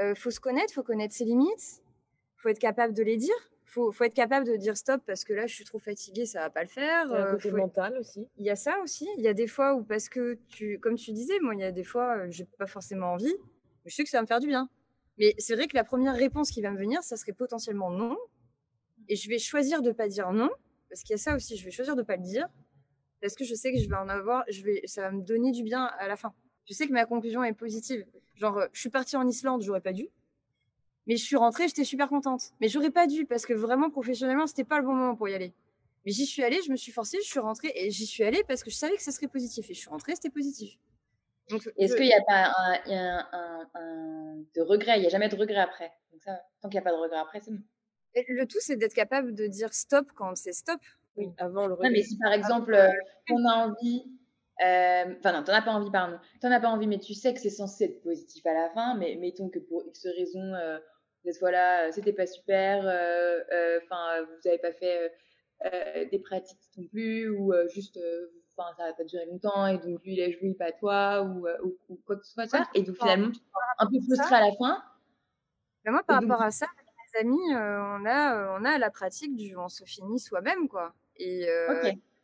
il faut se connaître, il faut connaître ses limites, il faut être capable de les dire, il faut, faut être capable de dire stop parce que là, je suis trop fatiguée, ça va pas le faire. Il y a un côté mental aussi. il y a ça aussi. Il y a des fois où, parce que, tu, comme tu disais, moi, il y a des fois, j'ai pas forcément envie, mais je sais que ça va me faire du bien. Mais c'est vrai que la première réponse qui va me venir, ça serait potentiellement non. Et je vais choisir de pas dire non, parce qu'il y a ça aussi, je vais choisir de pas le dire, parce que je sais que je vais en avoir, je vais, ça va me donner du bien à la fin. Je sais que ma conclusion est positive. Genre, euh, je suis partie en Islande, j'aurais pas dû. Mais je suis rentrée, j'étais super contente. Mais j'aurais pas dû, parce que vraiment, professionnellement, c'était pas le bon moment pour y aller. Mais j'y suis allée, je me suis forcée, je suis rentrée et j'y suis allée parce que je savais que ça serait positif. Et je suis rentrée, c'était positif. Est-ce qu'il n'y a pas un, il y a un, un- un- de regret? Il n'y a jamais de regret après. Donc ça, tant qu'il n'y a pas de regret après, c'est bon. Le tout, c'est d'être capable de dire stop quand c'est stop. Oui, avant le Non, regret. mais si par exemple, euh, on a envie, euh, enfin non, t'en as pas envie, pardon, t'en as pas envie, mais tu sais que c'est censé être positif à la fin, mais mettons que pour X raison, euh, cette fois-là, euh, c'était pas super, euh, enfin, vous n'avez pas fait des pratiques non plus, ou juste, enfin, ça va pas durer longtemps, et donc lui, il a joué, pas toi, ou, euh, ou, ou quoi que ce soit, ça, et donc finalement, tu te sens un peu frustré à la fin. Mais moi, par donc, rapport à ça, avec mes amis, euh, on, a, euh, on a la pratique du on se finit soi-même, quoi. Et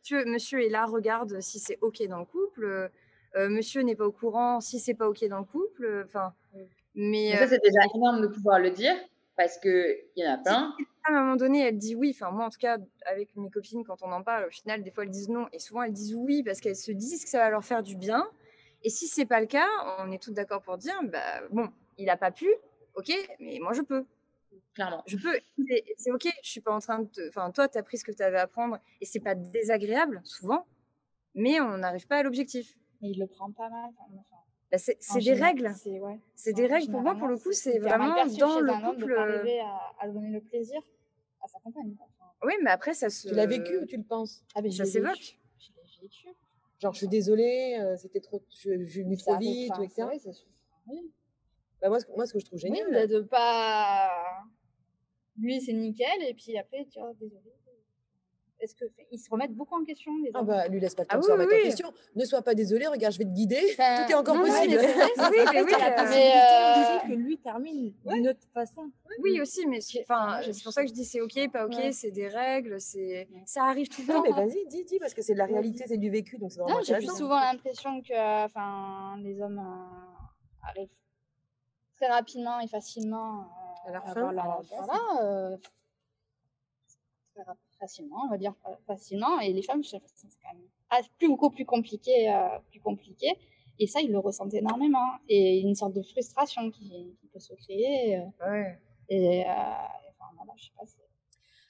monsieur, monsieur est là, regarde si c'est OK dans le couple. monsieur n'est pas au courant si c'est pas OK dans le couple. Enfin, mais Mais ça, c'est déjà énorme de pouvoir le dire, parce qu'il y en a plein. À un moment donné, elle dit oui. Enfin, moi, en tout cas, avec mes copines, quand on en parle, au final, des fois, elles disent non. Et souvent, elles disent oui parce qu'elles se disent que ça va leur faire du bien. Et si c'est pas le cas, on est toutes d'accord pour dire, bah, bon, il a pas pu, ok, mais moi, je peux. Clairement. Je peux. C'est ok, je suis pas en train de te... Enfin, toi, tu as pris ce que tu avais à prendre et c'est pas désagréable, souvent, mais on n'arrive pas à l'objectif. Mais il le prend pas mal. enfin, Bah, c'est des général, règles. C'est ouais. Des règles. Pour moi, pour le coup, c'est vraiment dans le couple. euh, arriver à, à donner le plaisir à sa compagne. quoi. Enfin, Oui, mais après, ça se. Tu l'as vécu ou tu le penses? Ah, mais Ça s'évoque. Je l'ai vécu. Genre, je suis désolée, euh, c'était trop, je, je mis Ça trop vite, ou etc. vrai, ça se- oui. Bah, moi, ce, moi, ce que je trouve Oui, génial, de, de pas. Lui, c'est nickel, et puis après, tu vois, désolé. Est-ce que ils se remettent beaucoup en question les Ah bah, lui laisse pas le temps Ah de oui, se remettre oui, en oui. question. Ne sois pas désolé, regarde, je vais te guider. Enfin, Tout est encore non, ouais, possible. mais c'est vrai, Oui, mais oui, possibilité aussi que lui termine d'une autre façon. Oui, aussi, mais c'est enfin, Ouais, c'est pour ça que je dis c'est ok, pas ok, Ouais. c'est des règles, c'est ça arrive tout le Non, temps. mais vas-y, dis, dis, parce que c'est de la réalité, c'est du vécu, donc c'est vraiment Non, j'ai souvent l'impression que enfin, les hommes euh, arrivent très rapidement et facilement euh, À leur fin. voilà, euh, facilement, on va dire euh, facilement, et les femmes, c'est quand même plus beaucoup plus compliqué, euh, plus compliqué. Et ça, ils le ressentent énormément. Et une sorte de frustration qui, qui peut se créer. euh, Ouais. et, euh, enfin, voilà, je sais pas. c'est-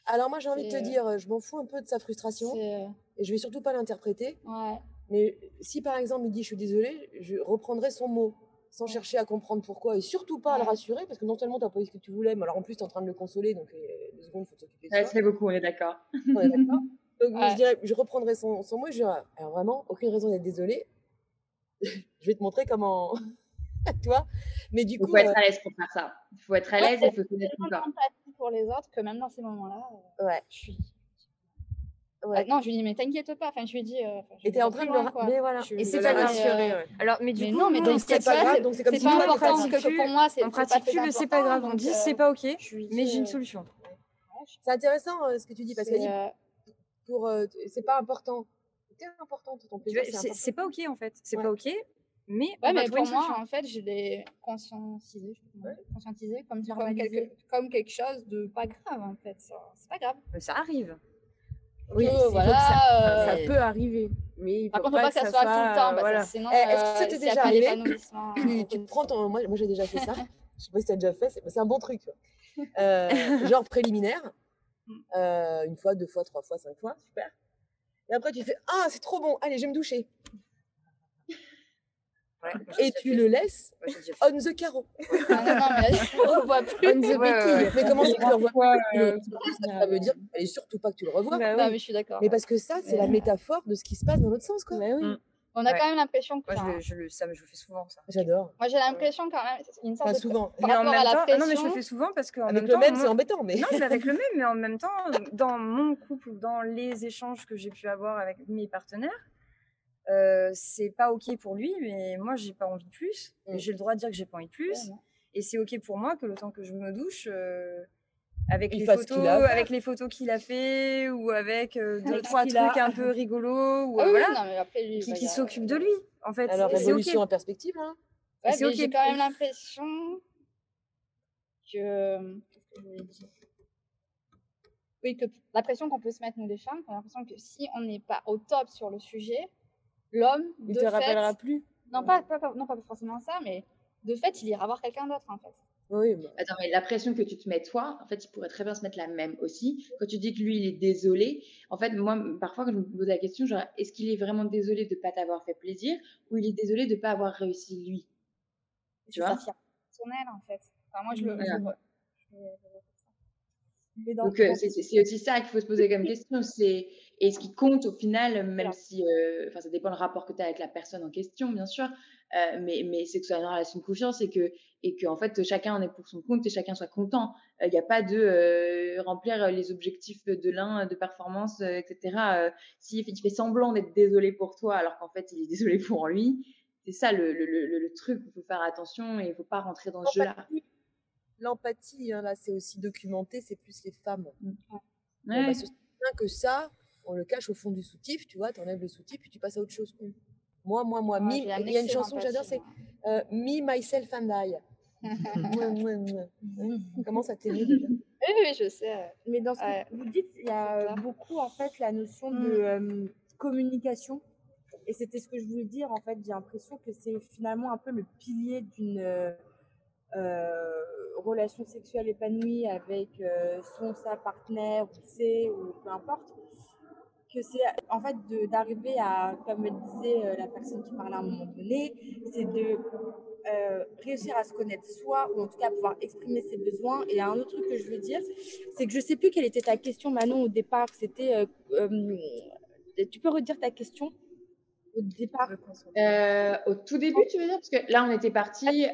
Alors moi, j'ai envie de te dire, je m'en fous un peu de sa frustration, c'est, et je vais surtout pas l'interpréter. ouais. Mais si par exemple il dit je suis désolée, je reprendrai son mot sans chercher à comprendre pourquoi et surtout pas à le rassurer parce que non seulement tu n'as pas eu ce que tu voulais, mais alors en plus tu es en train de le consoler donc euh, deux secondes, il faut s'occuper de Ouais, ça. c'est beaucoup, on est d'accord. On est d'accord Donc Ouais. je dirais, je reprendrai son, son mot et je dirais, alors vraiment, aucune raison d'être désolée. je vais te montrer comment. tu vois Mais du Il coup, faut être euh, à l'aise pour faire ça. Il faut être à Ouais, l'aise et il faut connaître corps. d'empathie pour les autres que même dans ces moments-là, euh, ouais. je suis. Ouais. Ah, non, je lui dis, mais t'inquiète pas. Enfin, je lui dis. euh, Et t'es en train de plus le. ra-. Mais voilà. Je- Et c'est pas grave. euh, Alors, mais du mais coup, non, mais Donc t'inquiète c'est pas grave. Donc c'est comme C'est si pas important que pour moi, c'est en c'est pratique, tu le sais pas grave. important, On dit donc, c'est euh, pas ok, mais j'ai une euh, solution. C'est intéressant euh, ce que tu dis parce c'est, euh, pour. euh, c'est pas important. C'est important ton plaisir. c'est C'est important. c'est pas ok en fait. C'est Ouais. pas ok, mais Ouais, pour moi, en fait, je l'ai conscientisé, je sais pas comment dire, conscientisé comme, comme, quelque, comme quelque chose de pas grave, en fait. C'est pas grave. Mais Ça arrive. Oui, Que, que voilà, ça- euh, Ça peut arriver, mais il Par faut contre, faut pas que ça soit tout le temps, parce voilà. que sinon, Eh, est-ce que euh, déjà pas arrivé l'épanouissement, tu, prends ton. Moi, moi j'ai déjà fait ça. Je sais pas si tu as déjà fait, c'est c'est un bon truc. tu vois. Euh, genre préliminaire. euh, une fois, deux fois, trois fois, cinq fois, super. Et après, tu fais Ah, c'est trop bon, allez, je vais me doucher. Ouais, Et tu le laisses on the carreau. Ah, non, non, mais je le vois plus. On the Ouais, ouais, ouais. Mais comment c'est que tu le revois euh, Ça veut dire et surtout pas que tu le revois. Bah Non, oui. mais je suis d'accord. Mais parce que ça, c'est la métaphore de ce qui se passe dans l'autre sens, quoi. Bah oui. Mm. On a Ouais. quand même l'impression que. Moi, je, je ça, je le fais souvent ça. J'adore. Moi, j'ai l'impression quand même. Une sorte Pas de- souvent. Par mais en rapport même à la temps, ah non, mais je pression. le fais souvent parce qu'en Avec même le temps, même, moi- c'est embêtant, mais. Non, mais avec le même, mais en même temps, dans mon couple, ou dans les échanges que j'ai pu avoir avec mes partenaires, euh, c'est pas ok pour lui, mais moi j'ai pas envie de plus. Mm. J'ai le droit de dire que j'ai pas envie de plus. Ouais. Et c'est ok pour moi que le temps que je me douche, euh, avec les photos, a avec les photos qu'il a fait, ou avec euh, deux Avec trois trucs a. un peu rigolos, ou Ah oui, voilà, non, mais après, lui, qui, bah, qui s'occupe de lui. En fait, Alors, révolution en perspective, hein. Ouais, c'est mais ok. j'ai quand même l'impression que. Oui, que la pression qu'on peut se mettre, nous les femmes, on a l'impression que si on n'est pas au top sur le sujet, l'homme, Il de te fait. rappellera plus. Non pas, pas, pas- non, pas forcément ça, mais de fait, il ira voir quelqu'un d'autre, en fait. Oui, bah, Attends, mais la pression que tu te mets toi, en fait, il pourrait très bien se mettre la même aussi. Quand tu dis que lui, il est désolé, en fait, moi, parfois, quand je me pose la question, genre, est-ce qu'il est vraiment désolé de ne pas t'avoir fait plaisir ou il est désolé de ne pas avoir réussi lui? Tu C'est vois? sa fierté personnelle, en fait. Enfin, moi, je le, je Voilà. le. Je le- je le. Mais Donc, euh, c'est c'est- c'est aussi ça qu'il faut se poser comme question. C'est et ce qui compte au final, même si, euh, enfin, ça dépend le rapport que tu as avec la personne en question, bien sûr, euh, mais, mais c'est que ce soit une relation de confiance et que, et que en fait, chacun en est pour son compte et chacun soit content. Il n'y a pas de euh, remplir les objectifs de l'un, de performance, euh, etc. Euh, fait, il fait semblant d'être désolé pour toi alors qu'en fait, il est désolé pour lui, c'est ça le, le, le, le truc. Il faut faire attention et il ne faut pas rentrer dans ce jeu-là. L'empathie, hein, là, c'est aussi documenté, c'est plus les femmes. Bon, Ouais. bah, ce que ça, on le cache au fond du soutif, tu vois, t'enlèves le soutif, puis tu passes à autre chose. Moi, moi, moi, Moi, me- il y a une chanson que j'adore, c'est euh, Me, Myself and I. Comment ça t'aimer déjà? Oui, oui, je sais. Mais dans ce que Ouais. vous dites, il y a euh, beaucoup en fait la notion Mm. de euh, communication. Et c'était ce que je voulais dire en fait. J'ai l'impression que c'est finalement un peu le pilier d'une euh, relation sexuelle épanouie avec euh, son sa partenaire ou c'est ou peu importe. Que c'est en fait d'arriver à, comme elle disait euh, la personne qui parlait à un moment donné, c'est de euh, réussir à se connaître soi, ou en tout cas pouvoir exprimer ses besoins. Et un autre truc que je veux dire, c'est que je sais plus quelle était ta question, Manon, au départ. C'était. euh, tu peux redire ta question? Au départ au tout début, tu veux dire? Parce que là, on était parti,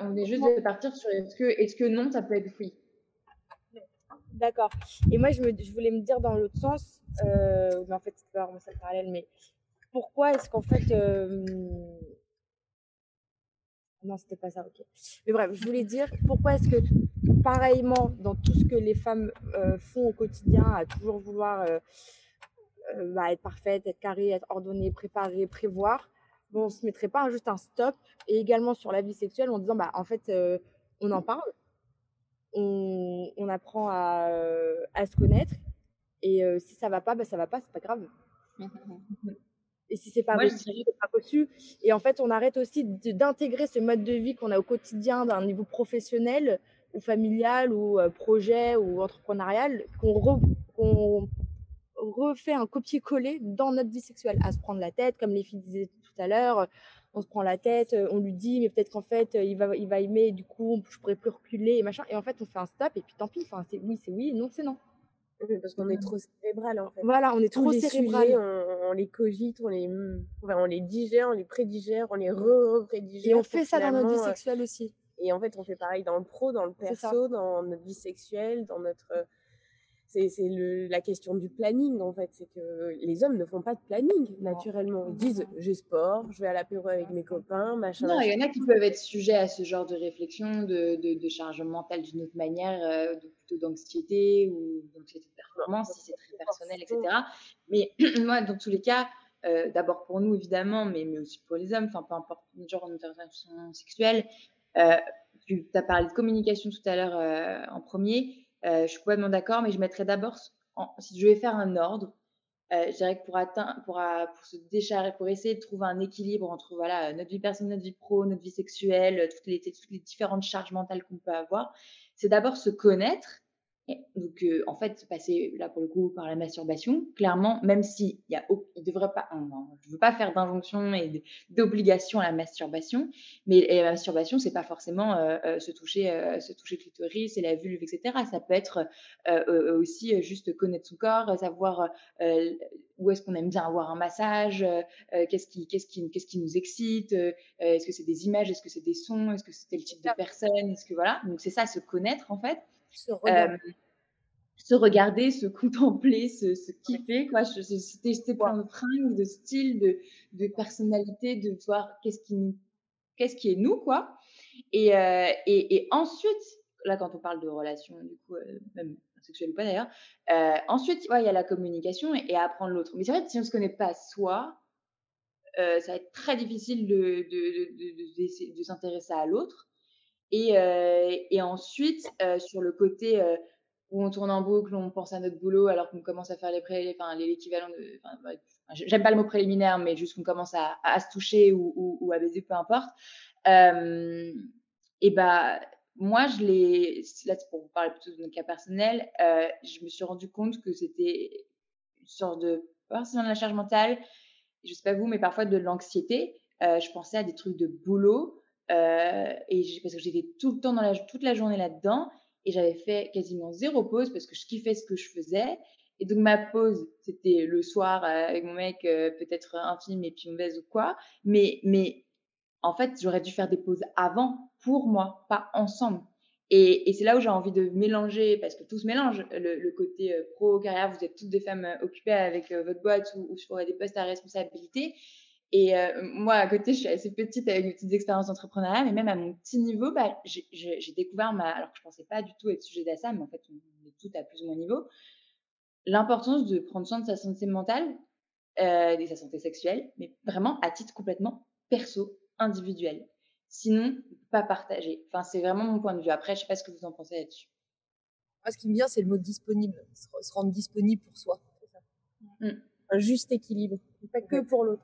on est juste de partir sur est-ce que, est-ce que non, ça peut être oui. D'accord. Et moi, je, voulais me dire dans l'autre sens, euh, mais en fait, c'est pas vraiment ça le parallèle, mais pourquoi est-ce qu'en fait. euh, Non, c'était pas ça, ok. Mais bref, je voulais dire pourquoi est-ce que, pareillement, dans tout ce que les femmes euh, font au quotidien, à toujours vouloir euh, bah, être parfaite, être carrée, être ordonnée, préparée, prévoir, bon, on se mettrait pas juste un stop et également sur la vie sexuelle en disant, bah, en fait, on en parle, on, on apprend à, euh, à se connaître et euh, si ça va pas, bah, ça va pas, c'est pas grave. Et si c'est pas je reçu, c'est pas reçu. Et en fait, on arrête aussi d'intégrer ce mode de vie qu'on a au quotidien d'un niveau professionnel ou familial ou euh, projet ou entrepreneurial, qu'on re- qu'on refait un copier-coller dans notre vie sexuelle, à se prendre la tête, comme les filles disaient tout à l'heure. On se prend la tête, euh, on lui dit, mais peut-être qu'en fait, euh, il va, il va aimer, et du coup, je pourrais plus reculer et machin. Et en fait, on fait un stop, et puis tant pis, enfin, c'est oui, c'est oui, non, c'est non. Oui, Parce qu'on est trop cérébral en fait. Voilà, on est trop cérébral. on, on les cogite, on les, enfin, on les digère, on les prédigère, on les re-prédigère. Et on fait ça dans notre vie sexuelle. sexuelle aussi. Et en fait, on fait pareil dans le pro, dans le perso, dans notre vie sexuelle, dans notre. C'est la question du planning, en fait. C'est que les hommes ne font pas de planning, naturellement. Ils disent j'ai sport, je vais à l'apéro avec mes copains, machin. Non, il y en a qui peuvent être sujets à ce genre de réflexion, de, de, de charge mentale d'une autre manière, euh, plutôt d'anxiété ou d'anxiété de performance, si c'est très personnel, etc. Mais moi, dans tous les cas, euh, d'abord pour nous évidemment, mais, mais aussi pour les hommes, enfin peu importe le genre d'intervention sexuelle, euh, tu as parlé de communication tout à l'heure en premier, je suis complètement d'accord, mais je mettrais d'abord, si je vais faire un ordre, euh, je dirais que pour atteindre, pour, euh, pour se décharger, pour essayer de trouver un équilibre entre voilà notre vie personnelle, notre vie pro, notre vie sexuelle, euh, toutes les différentes charges mentales qu'on peut avoir, c'est d'abord se connaître. Donc euh, en fait passer là pour le coup par la masturbation, clairement, même si il y a, il devrait pas, on- je veux pas faire d'injonction et d'obligation à la masturbation, mais la masturbation c'est pas forcément euh, euh, se toucher, se toucher clitoris et la vulve, etc. Ça peut être aussi juste connaître son corps, savoir où est-ce qu'on aime bien avoir un massage, qu'est-ce qui, qu'est-ce qui, qu'est-ce qui nous excite, est-ce que c'est des images, est-ce que c'est des sons, est-ce que c'est tel type de personne, est-ce que voilà. Donc c'est ça, se connaître en fait. Se regarder. Euh, se regarder, se contempler, se, se kiffer, quoi. Tester plein de fringues, de styles, de, de personnalité, de voir qu'est-ce qui nous, qu'est-ce qui est nous, quoi. Et, euh, et, et ensuite, là, quand on parle de relations, du coup, euh, même sexuelles ou pas d'ailleurs, euh, ensuite, ouais, il y a la communication et, et apprendre l'autre. Mais c'est vrai que si on se connaît pas soi, ça va être très difficile de, de, de, de, d'essayer de s'intéresser à l'autre. Et, euh, et ensuite, euh, sur le côté euh, où on tourne en boucle, on pense à notre boulot alors qu'on commence à faire les pré, l'équivalent de, ouais, j'aime pas le mot préliminaire, mais juste qu'on commence à, se toucher ou, ou, à baiser, peu importe. Et bah moi, je l'ai, là c'est pour vous parler plutôt de mon cas personnel, je me suis rendu compte que c'était une sorte de, pas forcément de la charge mentale, je sais pas vous, mais parfois de l'anxiété. Je pensais à des trucs de boulot euh, et parce que j'étais tout le temps toute la journée là-dedans et j'avais fait quasiment zéro pause parce que je kiffais ce que je faisais. Et donc ma pause, c'était le soir euh, avec mon mec, euh, peut-être un film et puis on baise ou quoi. Mais, mais en fait, j'aurais dû faire des pauses avant pour moi, pas ensemble. Et, c'est là où j'ai envie de mélanger, parce que tout se mélange, le, côté euh, pro, carrière, vous êtes toutes des femmes occupées avec votre boîte ou, ou sur des postes à responsabilité. Et euh, moi, à côté, je suis assez petite avec mes petites expériences d'entrepreneuriat, mais même à mon petit niveau, bah, j'ai- découvert, ma, alors que je pensais pas du tout être sujet à ça, mais en fait, on est toutes à plus ou moins niveau, l'importance de prendre soin de sa santé mentale euh, et sa santé sexuelle, mais vraiment à titre complètement perso, individuel. Sinon, on peut pas partager. Enfin, c'est vraiment mon point de vue. Après, je sais pas ce que vous en pensez là-dessus. Moi, ce qui me vient, c'est le mot disponible. Se, se rendre disponible pour soi. Un juste équilibre, pas que pour l'autre.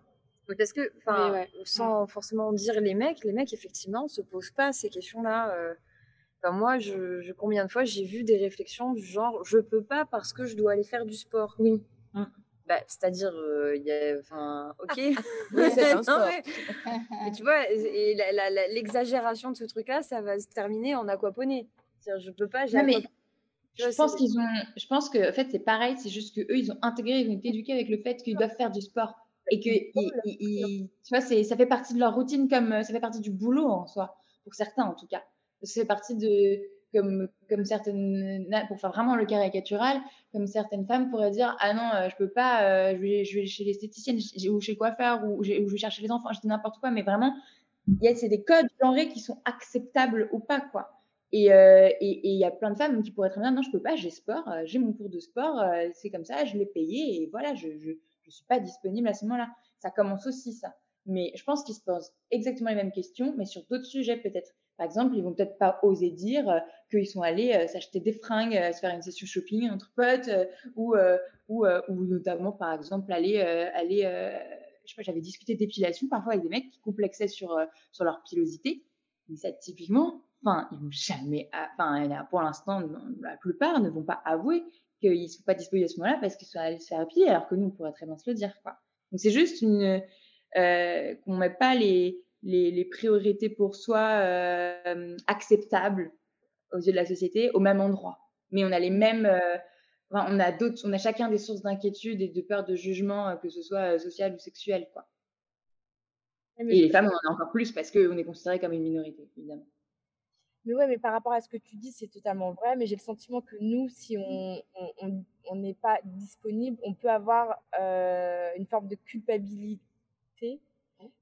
Parce que, enfin, Oui, ouais. sans forcément dire les mecs, les mecs, effectivement, se posent pas ces questions-là. euh. Enfin, moi, je, je- combien de fois j'ai vu des réflexions du genre, je peux pas parce que je dois aller faire du sport. Oui. Bah, c'est-à-dire, euh, il y a, enfin, ok. C'est un Non, sport. mais, mais tu vois, et l'exagération de ce truc-là, ça va se terminer en aquaponie. Je peux pas, j'ai Non, mais aquaponie. Tu vois, je pense qu'ils ont, je pense que, en fait, c'est pareil. C'est juste que eux, ils ont intégré, ils ont été éduqués avec le fait qu'ils doivent faire du sport et que, ils- tu vois, ça fait partie de leur routine comme euh, ça fait partie du boulot en soi, pour certains en tout cas. Ça fait partie de, comme, comme certaines, pour faire vraiment le caricatural, comme certaines femmes pourraient dire Ah non, je peux pas, je, vais, je vais chez l'esthéticienne ou chez le coiffeur ou, ou, je vais chercher les enfants, je dis n'importe quoi, mais vraiment, c'est des codes genrés qui sont acceptables ou pas, quoi. Et il euh, il y a plein de femmes qui pourraient très bien, non, je peux pas, j'ai sport, euh, j'ai mon cours de sport, euh, c'est comme ça, je l'ai payé et voilà, je, je, je suis pas disponible à ce moment-là. Ça commence aussi, ça. Mais je pense qu'ils se posent exactement les mêmes questions, mais sur d'autres sujets peut-être. Par exemple, ils vont peut-être pas oser dire qu'ils sont allés s'acheter des fringues, se faire une session shopping entre potes, ou, ou, ou notamment, par exemple, aller, aller je sais pas, j'avais discuté d'épilation parfois avec des mecs qui complexaient sur, sur leur pilosité. Mais ça, typiquement, enfin, ils vont jamais, enfin, pour l'instant, la plupart ne vont pas avouer qu'ils ne sont pas disponibles à ce moment-là parce qu'ils sont allés se faire épiler, alors que nous, on pourrait très bien se le dire, quoi. Donc, c'est juste une, euh, qu'on met pas les, les, les, priorités pour soi euh, acceptables aux yeux de la société au même endroit. Mais on a les mêmes, euh, enfin, on a d'autres, on a chacun des sources d'inquiétude et de peur de jugement, que ce soit social ou sexuel, quoi. Et les femmes, on en a encore plus parce qu'on est considéré comme une minorité, évidemment. Mais ouais, mais par rapport à ce que tu dis, c'est totalement vrai. Mais j'ai le sentiment que nous, si on on n'est pas disponible, on peut avoir euh, une forme de culpabilité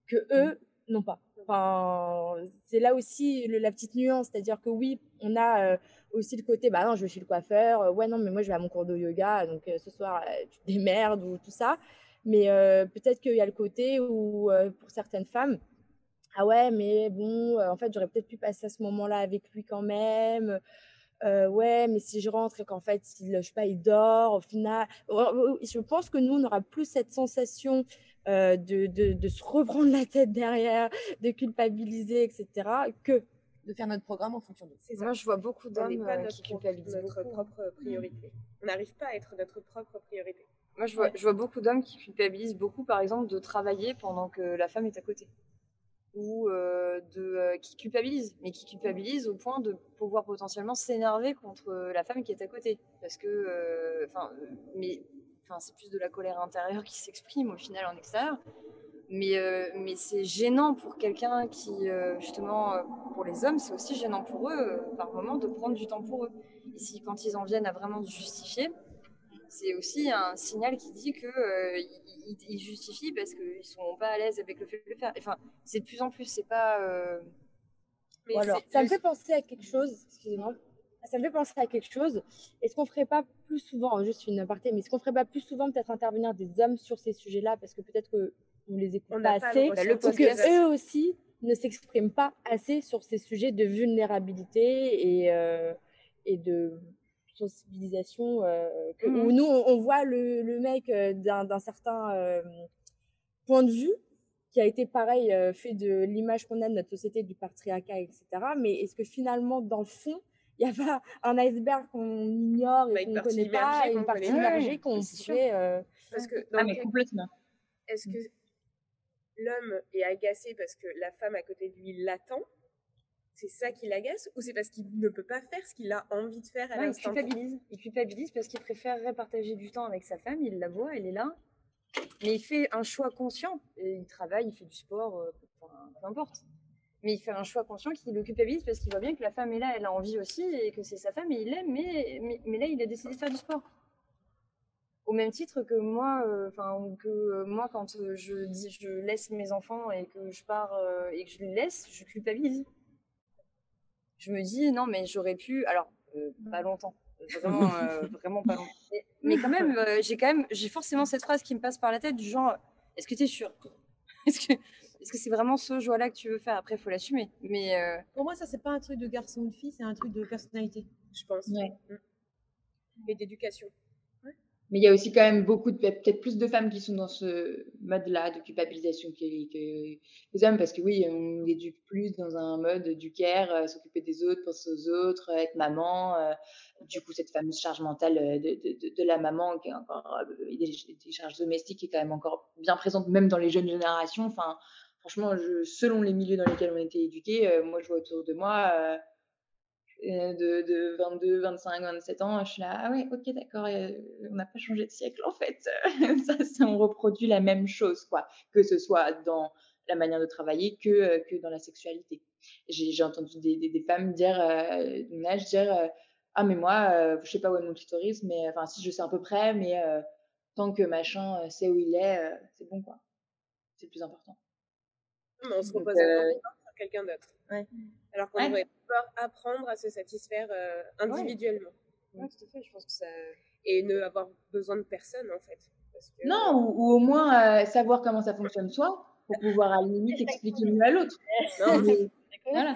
que eux n'ont pas. Enfin, c'est là aussi le, la petite nuance, c'est-à-dire que oui, on a euh, aussi le côté, bah non, je vais chez le coiffeur, euh, ouais non, mais moi je vais à mon cours de yoga, donc ce soir tu te démerdes ou tout ça. Mais peut-être qu'il y a le côté où pour certaines femmes, ah ouais, mais bon, en fait, j'aurais peut-être pu passer à ce moment-là avec lui quand même. Euh, ouais, mais si je rentre et qu'en fait, il, je sais pas, il dort, au final, je pense que nous, on aura plus cette sensation euh, de, de, de, se reprendre la tête derrière, de culpabiliser, etc., que de faire notre programme en fonction de ça. Moi, je vois beaucoup d'hommes euh, qui culpabilisent notre propre priorité. On n'arrive pas à être notre propre priorité. Moi, je vois, je vois beaucoup d'hommes qui culpabilisent beaucoup, par exemple, de travailler pendant que la femme est à côté ou euh, de, euh, qui culpabilise, mais qui culpabilise au point de pouvoir potentiellement s'énerver contre euh, la femme qui est à côté. Parce que, enfin, mais c'est plus de la colère intérieure qui s'exprime au final en extérieur. Mais, mais c'est gênant pour quelqu'un qui, justement, pour les hommes, c'est aussi gênant pour eux, par moment, de prendre du temps pour eux. Et quand ils en viennent à vraiment justifier, c'est aussi un signal qui dit que euh, ils, justifient parce qu'ils sont pas à l'aise avec le fait de le faire. Enfin, c'est de plus en plus, c'est pas. Euh... Mais alors, ça me fait penser à quelque chose. Excusez-moi. Ça me fait penser à quelque chose. Est-ce qu'on ferait pas plus souvent, juste une aparté, mais est-ce qu'on ferait pas plus souvent peut-être intervenir des hommes sur ces sujets-là parce que peut-être que on les écoute pas assez, bah, parce que eux aussi ne s'expriment pas assez sur ces sujets de vulnérabilité et, euh, et de sensibilisation euh, que, mmh où nous, on, voit le, le mec euh, d'un certain euh, point de vue qui a été pareil fait de l'image qu'on a de notre société, du patriarcat, etc. Mais est-ce que finalement, dans le fond, il n'y a pas un iceberg qu'on ignore et qu'on ne connaît pas, et une partie immergée qu'on pourrait... Parce que ah, mais complètement. Est-ce que l'homme est agacé parce que la femme à côté de lui l'attend? C'est ça qui l'agace ou c'est parce qu'il ne peut pas faire ce qu'il a envie de faire à l'instant Il culpabilise. Il culpabilise parce qu'il préférerait partager du temps avec sa femme, il la voit, elle est là. Mais il fait un choix conscient. il travaille, il fait du sport, euh, peu importe. Mais il fait un choix conscient qui le culpabilise parce qu'il voit bien que la femme est là, elle a envie aussi et que c'est sa femme et il l'aime, mais, mais, là il a décidé de faire du sport. Au même titre que moi, euh, enfin que euh, moi quand je dis je laisse mes enfants et que je pars et que je les laisse, je culpabilise je me dis non mais j'aurais pu alors euh, pas longtemps. Vraiment euh, vraiment pas longtemps. Mais, quand même euh, j'ai quand même j'ai forcément cette phrase qui me passe par la tête du genre est-ce que tu es sûr? Est-ce que est-ce que c'est vraiment ce choix là que tu veux faire après il faut l'assumer mais pour moi ça c'est pas un truc de garçon ou de fille c'est un truc de personnalité je pense. Ouais. Mm. et d'éducation mais il y a aussi quand même beaucoup de, peut-être plus de femmes qui sont dans ce mode-là de culpabilisation que, les hommes, parce que oui, on éduque plus dans un mode du care, euh, s'occuper des autres, penser aux autres, être maman. Euh, du coup, cette fameuse charge mentale euh, de, de, la maman, qui est encore des, charges domestiques, qui est quand même encore bien présente, même dans les jeunes générations. Enfin, franchement, je, selon les milieux dans lesquels on a été éduqués, moi, je vois autour de moi de, de 22, 25, 27 ans, je suis là, ah ouais, ok, d'accord, euh, on n'a pas changé de siècle en fait. ça, ça, on reproduit la même chose, quoi, que ce soit dans la manière de travailler que, euh, que dans la sexualité. j'ai entendu des, des, femmes dire, euh, mon âge, dire Ah, mais moi, euh, je sais pas où est mon clitoris, mais enfin, si je sais à peu près, mais tant que machin sait où il est, c'est bon, quoi. C'est le plus important. Mais on se repose sur quelqu'un d'autre. Ouais. Alors qu'on devrait pouvoir apprendre à se satisfaire individuellement. Ouais. tout à fait, je pense que ça. Et ne avoir besoin de personne, en fait. Non, ou, au moins savoir comment ça fonctionne soi, pour pouvoir à la limite expliquer mieux à l'autre. Non, mais... voilà.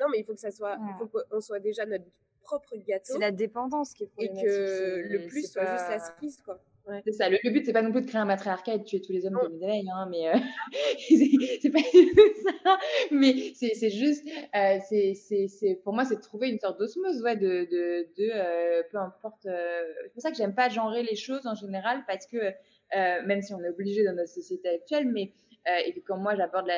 non, mais il faut que ça soit, il faut qu'on soit déjà notre propre gâteau. C'est la dépendance qui est problématique. Et que le plus soit juste la cerise, quoi. Ouais. C'est ça. Le, but, c'est pas non plus de créer un matriarcat et de tuer tous les hommes comme des abeilles, hein, mais euh, c'est pas ça. Mais c'est juste, euh, c'est pour moi, c'est de trouver une sorte d'osmose, ouais, de, de, de euh, peu importe. Euh, c'est pour ça que j'aime pas genrer les choses en général, parce que euh, même si on est obligé dans notre société actuelle, mais et que quand moi j'aborde la,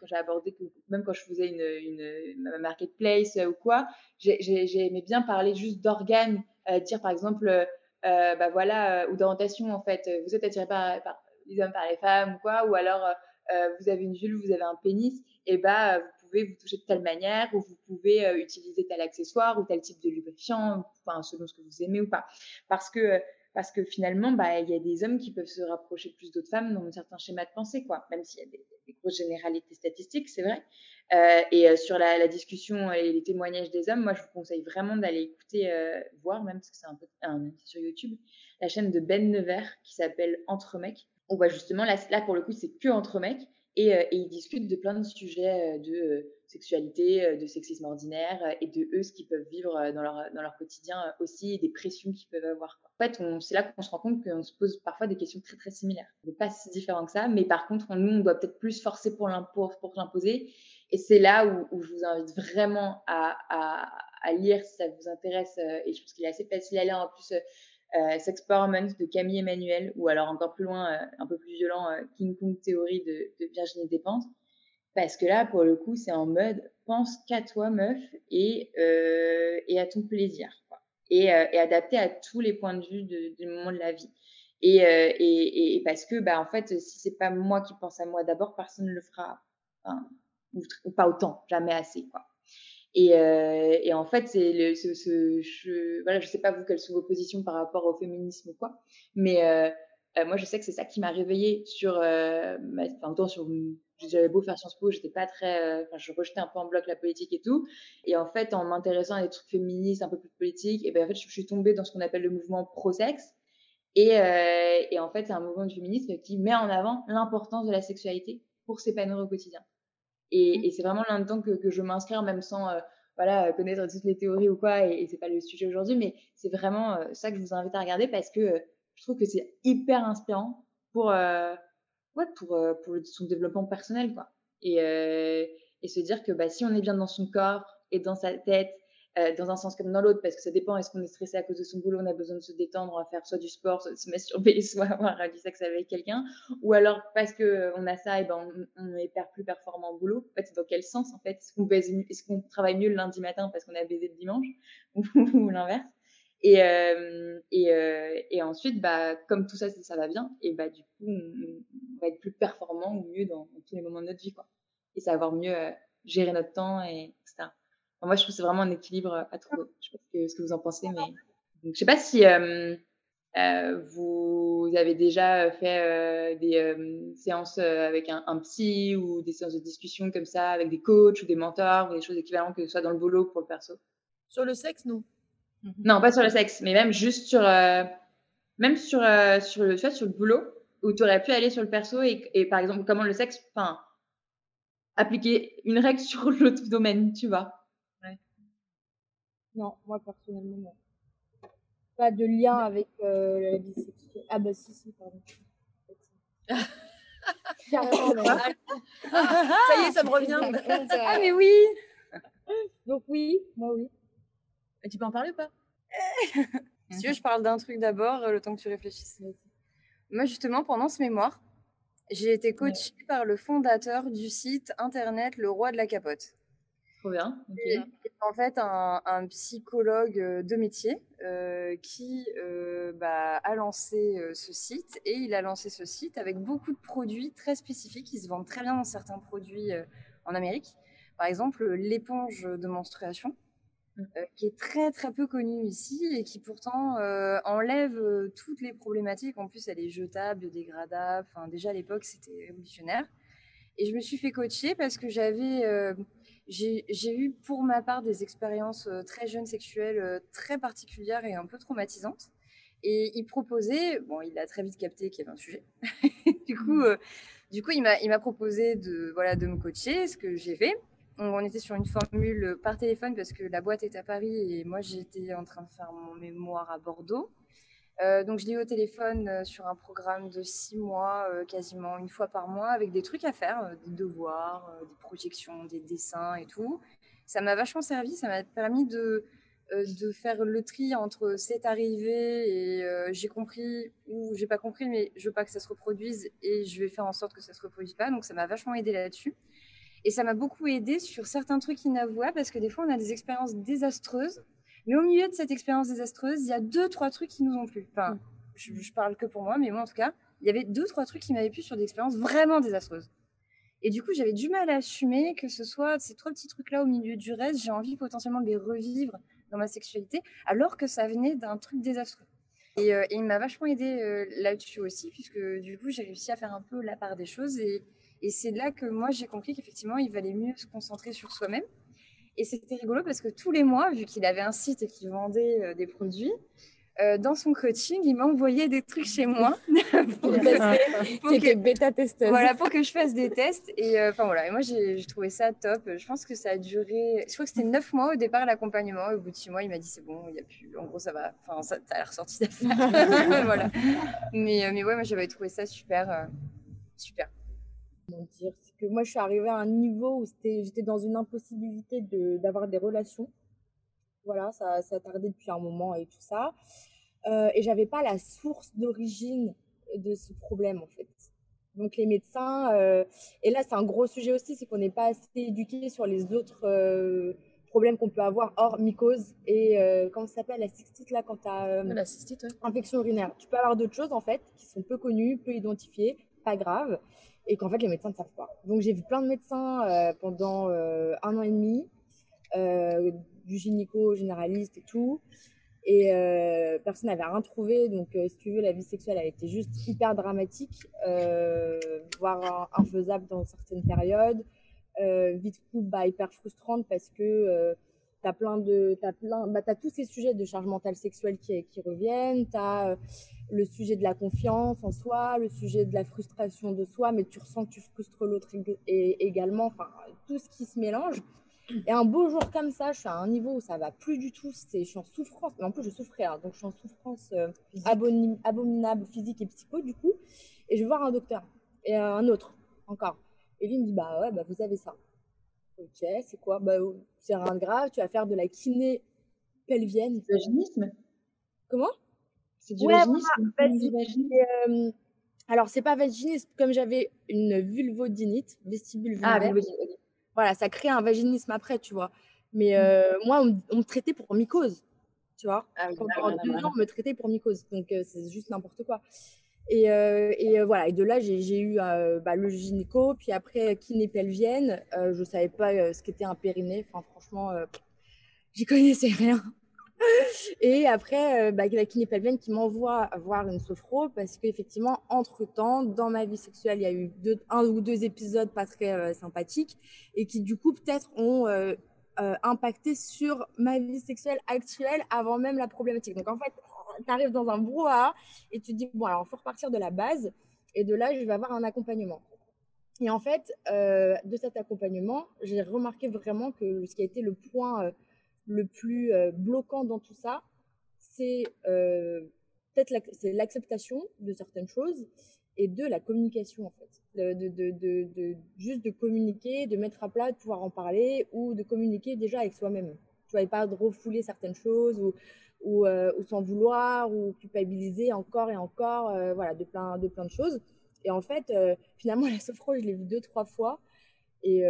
quand j'ai abordé, même quand je faisais une, une, marketplace ou quoi, j'aimais bien parler juste d'organes, dire par exemple euh, bah voilà, euh, ou d'orientation en fait, vous êtes attiré par, les hommes, par les femmes ou quoi, ou alors euh, vous avez une vulve, vous avez un pénis, et bah vous pouvez vous toucher de telle manière, ou vous pouvez utiliser tel accessoire ou tel type de lubrifiant, enfin selon ce que vous aimez ou pas, parce que parce que finalement, bah, il y a des hommes qui peuvent se rapprocher plus d'autres femmes dans un certain schéma de pensée, quoi. Même s'il y a des, grosses généralités statistiques, c'est vrai. Euh, et euh, sur la, la, discussion et les témoignages des hommes, moi, je vous conseille vraiment d'aller écouter, euh, voir, même parce que c'est un peu un, sur YouTube, la chaîne de Ben Nevers qui s'appelle Entre mecs. On voit justement, là, là pour le coup, c'est que entre mecs. Et, et, ils discutent de plein de sujets de sexualité, de sexisme ordinaire et de eux, ce qu'ils peuvent vivre dans leur, dans leur quotidien aussi et des pressions qu'ils peuvent avoir. En fait, c'est là qu'on se rend compte qu'on se pose parfois des questions très très similaires. On n'est pas si différent que ça, mais par contre, nous, on doit peut-être plus forcer pour l'imposer et c'est là où, je vous invite vraiment à, à, lire si ça vous intéresse. Euh, et je pense qu'il est assez facile à lire en plus. Euh, Sexperiment de Camille Emmanuel, ou alors encore plus loin, euh, un peu plus violent, euh, King Kong Théorie de, Virginie Despentes. Parce que là, pour le coup, c'est en mode pense qu'à toi, meuf, et, euh, et à ton plaisir. Quoi. Et, et, adapté à tous les points de vue du moment de la vie. Et, et, et, parce que, bah, en fait, si c'est pas moi qui pense à moi d'abord, personne ne le fera. Enfin, ou, pas autant, jamais assez, quoi. Et, euh, et en fait, je, voilà, je sais pas vous quelles sont vos positions par rapport au féminisme ou quoi, mais euh, euh, moi je sais que c'est ça qui m'a réveillée sur, ma, enfin, sur, j'avais beau faire Sciences Po, j'étais pas très, enfin, je rejetais un peu en bloc la politique et tout, et en fait, en m'intéressant à des trucs féministes un peu plus politiques, et ben en fait, je, suis tombée dans ce qu'on appelle le mouvement pro-sexe, et, et en fait, c'est un mouvement du féminisme qui met en avant l'importance de la sexualité pour s'épanouir au quotidien. Et, mmh. et c'est vraiment là-dedans que, que je m'inscris, même sans euh, voilà, connaître toutes les théories ou quoi, et, et c'est pas le sujet aujourd'hui, mais c'est vraiment euh, ça que je vous invite à regarder parce que euh, je trouve que c'est hyper inspirant pour, ouais, pour, pour son développement personnel, quoi. Et, et se dire que bah, si on est bien dans son corps et dans sa tête euh, dans un sens comme dans l'autre, parce que ça dépend. Est-ce qu'on est stressé à cause de son boulot, on a besoin de se détendre, on va faire soit du sport, soit de se masturber, soit avoir du sexe avec quelqu'un, ou alors parce que euh, on a ça, et ben on, est plus performant au boulot. En fait, c'est dans quel sens en fait? Est-ce qu'on est qu'on travaille mieux le lundi matin parce qu'on a baisé le dimanche, ou, l'inverse et, euh, et, euh, et, ensuite, bah, comme tout ça, ça va bien, et bah, du coup, on, va être plus performant ou mieux dans, dans, tous les moments de notre vie, quoi. Et savoir mieux euh, gérer notre temps, et etc moi, je trouve que c'est vraiment un équilibre à trouver. Je sais pas ce que, vous en pensez, mais Donc, je sais pas si euh, euh, vous avez déjà fait euh, des séances avec un, un, psy ou des séances de discussion comme ça avec des coachs ou des mentors ou des choses équivalentes que ce soit dans le boulot ou pour le perso? Sur le sexe, non. Mmh non, pas sur le sexe, mais même juste sur, même sur, sur le, vois, sur le boulot où tu aurais pu aller sur le perso et, et par exemple comment le sexe, enfin, appliquer une règle sur l'autre domaine, tu vois? Non, moi personnellement, non. Pas de lien avec euh, la vie sexuelle. Ah bah si, si, pardon. Carrément, non. ça y est, ça me revient. ah mais oui Donc oui, moi oui. Et tu peux en parler ou pas? Si tu veux, je parle d'un truc d'abord, le temps que tu réfléchisses. Moi, justement, pendant ce mémoire, j'ai été coachée ouais. par le fondateur du site internet Le Roi de la Capote. Trop bien. Okay. en fait un, un, psychologue euh, de métier euh, qui euh, bah, a lancé euh, ce site et il a lancé ce site avec beaucoup de produits très spécifiques. Ils se vendent très bien dans certains produits en Amérique. Par exemple, l'éponge de menstruation, Mmh. qui est très très peu connue ici et qui pourtant enlève toutes les problématiques. En plus, elle est jetable, biodégradable. Enfin, déjà à l'époque, c'était révolutionnaire. Et je me suis fait coacher parce que j'avais, j'ai eu pour ma part des expériences euh, très jeunes sexuelles euh, très particulières et un peu traumatisantes. Et il proposait, bon, il a très vite capté qu'il y avait un sujet. du coup, euh, du coup, il m'a, il m'a proposé de, voilà, de me coacher, ce que j'ai fait. On, on était sur une formule par téléphone parce que la boîte est à Paris et moi j'étais en train de faire mon mémoire à Bordeaux. Euh, donc je l'ai eu au téléphone euh, sur un programme de six mois, euh, quasiment une fois par mois, avec des trucs à faire, des devoirs, des projections, des dessins et tout. Ça m'a vachement servi, ça m'a permis de, de faire le tri entre c'est arrivé et j'ai compris ou j'ai pas compris, mais je veux pas que ça se reproduise et je vais faire en sorte que ça se reproduise pas. Donc ça m'a vachement aidé là-dessus. Et ça m'a beaucoup aidé sur certains trucs inavouables parce que des fois on a des expériences désastreuses mais au milieu de cette expérience désastreuse, il y a deux, trois trucs qui nous ont plu. Enfin, je, je parle que pour moi, mais moi en tout cas, il y avait deux, trois trucs qui m'avaient plu sur des expériences vraiment désastreuses. Et du coup, j'avais du mal à assumer que ce soit ces trois petits trucs-là au milieu du reste. J'ai envie potentiellement de les revivre dans ma sexualité, alors que ça venait d'un truc désastreux. Et, euh, et il m'a vachement aidé euh, là-dessus aussi, puisque du coup, j'ai réussi à faire un peu la part des choses. Et, et c'est là que moi, j'ai compris qu'effectivement, il valait mieux se concentrer sur soi-même. Et c'était rigolo parce que tous les mois, vu qu'il avait un site et qu'il vendait euh, des produits, euh, dans son coaching, il m'envoyait des trucs chez moi pour, que, pour que- bêta testeuse. voilà, pour que je fasse des tests. Et euh, voilà, et moi j'ai trouvé ça top. Je pense que ça a duré, je crois que c'était neuf mois au départ l'accompagnement. Au bout de six mois, il m'a dit c'est bon, il y a plus, en gros ça va, enfin ça, ça a l'air ressorti d'affaire. voilà. Mais, mais ouais, moi j'avais trouvé ça super, euh, super. Comment dire, c'est que moi je suis arrivée à un niveau où j'étais dans une impossibilité de, d'avoir des relations. Voilà, ça, ça tardait depuis un moment et tout ça. Euh, et j'avais pas la source d'origine de ce problème en fait. Donc les médecins, euh, et là c'est un gros sujet aussi, c'est qu'on n'est pas assez éduqué sur les autres euh, problèmes qu'on peut avoir hors mycose et euh, comment ça s'appelle la cystite là quand tu as La cystite, ouais. infection urinaire. Tu peux avoir d'autres choses en fait qui sont peu connues, peu identifiées, pas graves, et qu'en fait les médecins ne savent pas. Donc j'ai vu plein de médecins euh, pendant euh, un an et demi, euh, du gynéco généraliste et tout, et personne n'avait rien trouvé. Donc si tu veux, la vie sexuelle a été juste hyper dramatique, voire infaisable dans certaines périodes. Vie de couple bah, hyper frustrante parce que T'as plein de, t'as plein, bah, t'as tous ces sujets de charge mentale sexuelle qui, reviennent. Le sujet de la confiance en soi, le sujet de la frustration de soi, mais tu ressens que tu frustres l'autre également. Enfin, tout ce qui se mélange. Et un beau jour comme ça, je suis à un niveau où ça va plus du tout. C'est, je suis en souffrance. Mais en plus, je souffrais, hein, donc je suis en souffrance euh, abominable, physique et psycho du coup. Et je vais voir un docteur et euh, un autre encore. Et lui il me dit bah ouais, bah vous avez ça. Ok, c'est quoi? Bah c'est rien de grave. Tu vas faire de la kiné pelvienne. Vaginisme Comment? C'est du Ouais, vaginisme euh, alors, c'est pas vaginisme, comme j'avais une vulvodinite, vestibule Ah, vulvaire. ok. Voilà, ça crée un vaginisme après, tu vois. Mais euh, moi, on, me- on me traitait pour mycose, tu vois. Ah oui, Pendant ah, deux voilà. ans, on me traitait pour mycose. Donc, euh, c'est juste n'importe quoi. Et, euh, et voilà, et de là, j'ai eu bah, le gynéco, puis après kiné pelvienne. Je savais pas ce qu'était un périnée. Enfin, franchement, j'y connaissais rien. Et après, euh, bah, la kiné pelvienne qui m'envoie voir une sophro parce qu'effectivement, entre-temps, dans ma vie sexuelle, il y a eu un ou deux épisodes pas très euh, sympathiques et qui, du coup, peut-être ont euh, impacté sur ma vie sexuelle actuelle avant même la problématique. Donc, en fait, tu arrives dans un brouhaha et tu te dis, bon, alors, il faut repartir de la base. Et de là, je vais avoir un accompagnement. Et en fait, de cet accompagnement, j'ai remarqué vraiment que ce qui a été le point le plus euh, bloquant dans tout ça, c'est euh, peut-être l'acceptation de certaines choses et de la communication en fait. De, juste de communiquer, de mettre à plat, de pouvoir en parler ou de communiquer déjà avec soi-même. Tu vois, et pas de refouler certaines choses ou, ou, euh, s'en vouloir ou culpabiliser encore et encore, voilà, de plein, de choses. Et en fait, finalement, la sophro, je l'ai vue deux, trois fois. Et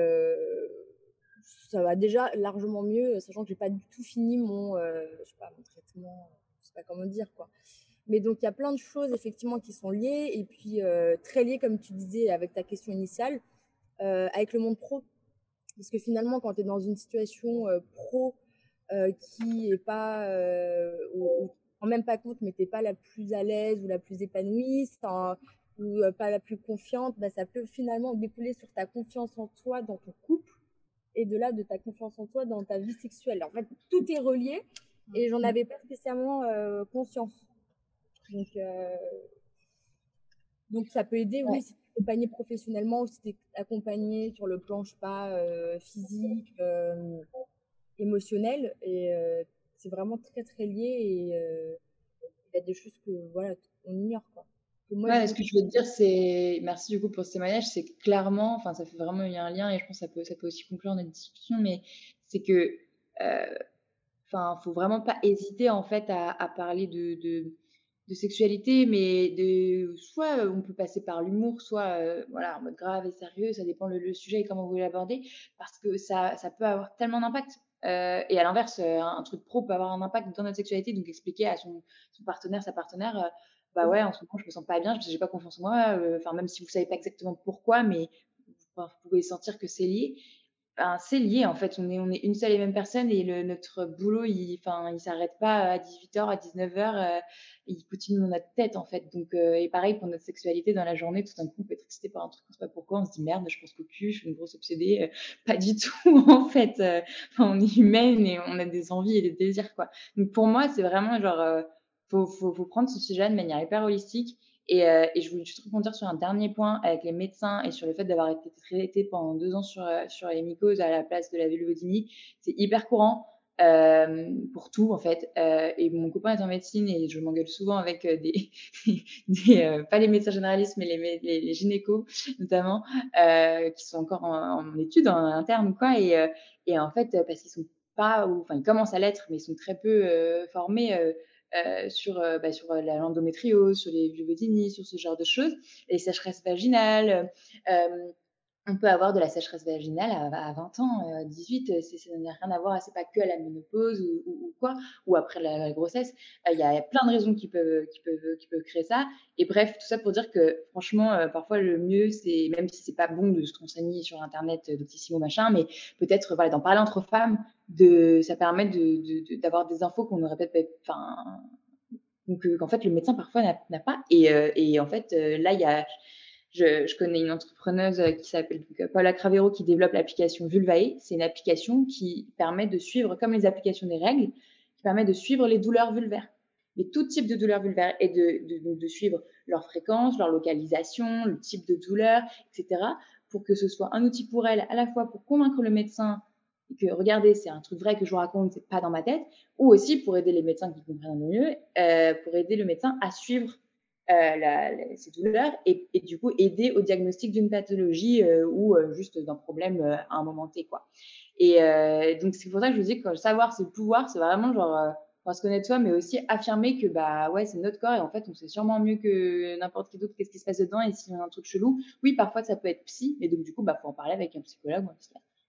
ça va déjà largement mieux, sachant que j'ai pas du tout fini mon, euh, je sais pas, mon traitement, je sais pas comment dire, quoi. Mais donc, il y a plein de choses, effectivement, qui sont liées. Et puis, euh, très liées, comme tu disais, avec ta question initiale, euh, avec le monde pro. Parce que finalement, quand tu es dans une situation pro qui est pas, ou, ou même pas compte, mais tu n'es pas la plus à l'aise ou la plus épanouie, ou pas la plus confiante, bah, ça peut finalement découler sur ta confiance en toi dans ton couple et de là de ta confiance en toi dans ta vie sexuelle. En fait, tout est relié et j'en mmh. avais pas spécialement conscience. Donc, donc ça peut aider, oui, si accompagné professionnellement ou si tu es accompagné sur le plan, je sais pas, physique, émotionnel. Et c'est vraiment très, très lié et il y a des choses que, voilà, on ignore, quoi. Moi, ce que je veux te dire, c'est merci du coup pour ce témoignage. C'est clairement, enfin, ça fait vraiment il y a un lien et je pense que ça peut, ça peut aussi conclure notre discussion, mais c'est que, enfin, faut vraiment pas hésiter en fait à, à parler de, de, de sexualité, mais de soit on peut passer par l'humour, soit voilà en mode grave et sérieux, ça dépend le, sujet et comment vous l'abordez, parce que ça, ça peut avoir tellement d'impact. Euh, et à l'inverse, un truc pro peut avoir un impact dans notre sexualité, donc expliquer à son, son partenaire, sa partenaire, bah ouais, en ce moment je me sens pas bien, je j'ai pas confiance en moi, enfin même si vous savez pas exactement pourquoi, mais vous pouvez sentir que c'est lié c'est lié en fait. On est, on est une seule et même personne et le, notre boulot, il, enfin, il s'arrête pas à 18h, à 19h. Euh, il continue dans notre tête en fait. Donc, euh, et pareil pour notre sexualité dans la journée, tout d'un coup, on peut être excité par un truc, on sait pas pourquoi. On se dit merde, je pense qu'au cul, je suis une grosse obsédée. Euh, pas du tout en fait. on est humaine et on a des envies et des désirs quoi. Donc pour moi, c'est vraiment genre, faut, faut, faut prendre ce sujet de manière hyper holistique et, euh, et, je voulais juste rebondir sur un dernier point avec les médecins et sur le fait d'avoir été traité pendant deux ans sur, euh, sur les mycoses à la place de la vulvodynie. C'est hyper courant euh, pour tout en fait. Euh, et mon copain est en médecine et je m'engueule souvent avec euh, des, des euh, pas les médecins généralistes mais les, les, les gynécos notamment qui sont encore en, en études en interne quoi. Et, et en fait parce qu'ils sont pas, ou, enfin ils commencent à l'être mais ils sont très peu formés euh, sur, euh, bah, sur la l'endométriose, sur les vulvodynies, sur ce genre de choses, les sécheresses vaginales. Euh, on peut avoir de la sécheresse vaginale à, 20 ans, 18, ça n'a rien à voir, c'est pas que à la ménopause ou, ou, quoi, ou après la, grossesse. Il y a plein de raisons qui peuvent, qui peuvent, qui peuvent créer ça. Et bref, tout ça pour dire que franchement, parfois le mieux, c'est même si c'est pas bon de se renseigner sur internet, doctissimo machin, mais peut-être voilà d'en parler entre femmes, de, ça permet de, d'avoir des infos qu'on aurait peut-être, enfin, qu'en fait le médecin parfois n'a, pas. Et, et en fait là il y a je, connais une entrepreneuse euh, qui s'appelle euh, Paula Cravero qui développe l'application Vulvae. C'est une application qui permet de suivre, comme les applications des règles, qui permet de suivre les douleurs vulvaires. Mais tout type de douleurs vulvaires et de, de, suivre leur fréquence, leur localisation, le type de douleur, etc. pour que ce soit un outil pour elle à la fois pour convaincre le médecin que regardez, c'est un truc vrai que je vous raconte, c'est pas dans ma tête, ou aussi pour aider les médecins qui comprennent mieux, euh, pour aider le médecin à suivre euh, la, ces douleurs et, et, du coup aider au diagnostic d'une pathologie euh, ou euh, juste d'un problème à un moment T quoi. Et donc c'est pour ça que je vous dis que savoir c'est pouvoir, c'est vraiment genre se connaître soi, mais aussi affirmer que bah ouais c'est notre corps et en fait on sait sûrement mieux que n'importe qui d'autre qu'est-ce qui se passe dedans et s'il y a un truc chelou, oui parfois ça peut être psy, mais donc du coup bah faut en parler avec un psychologue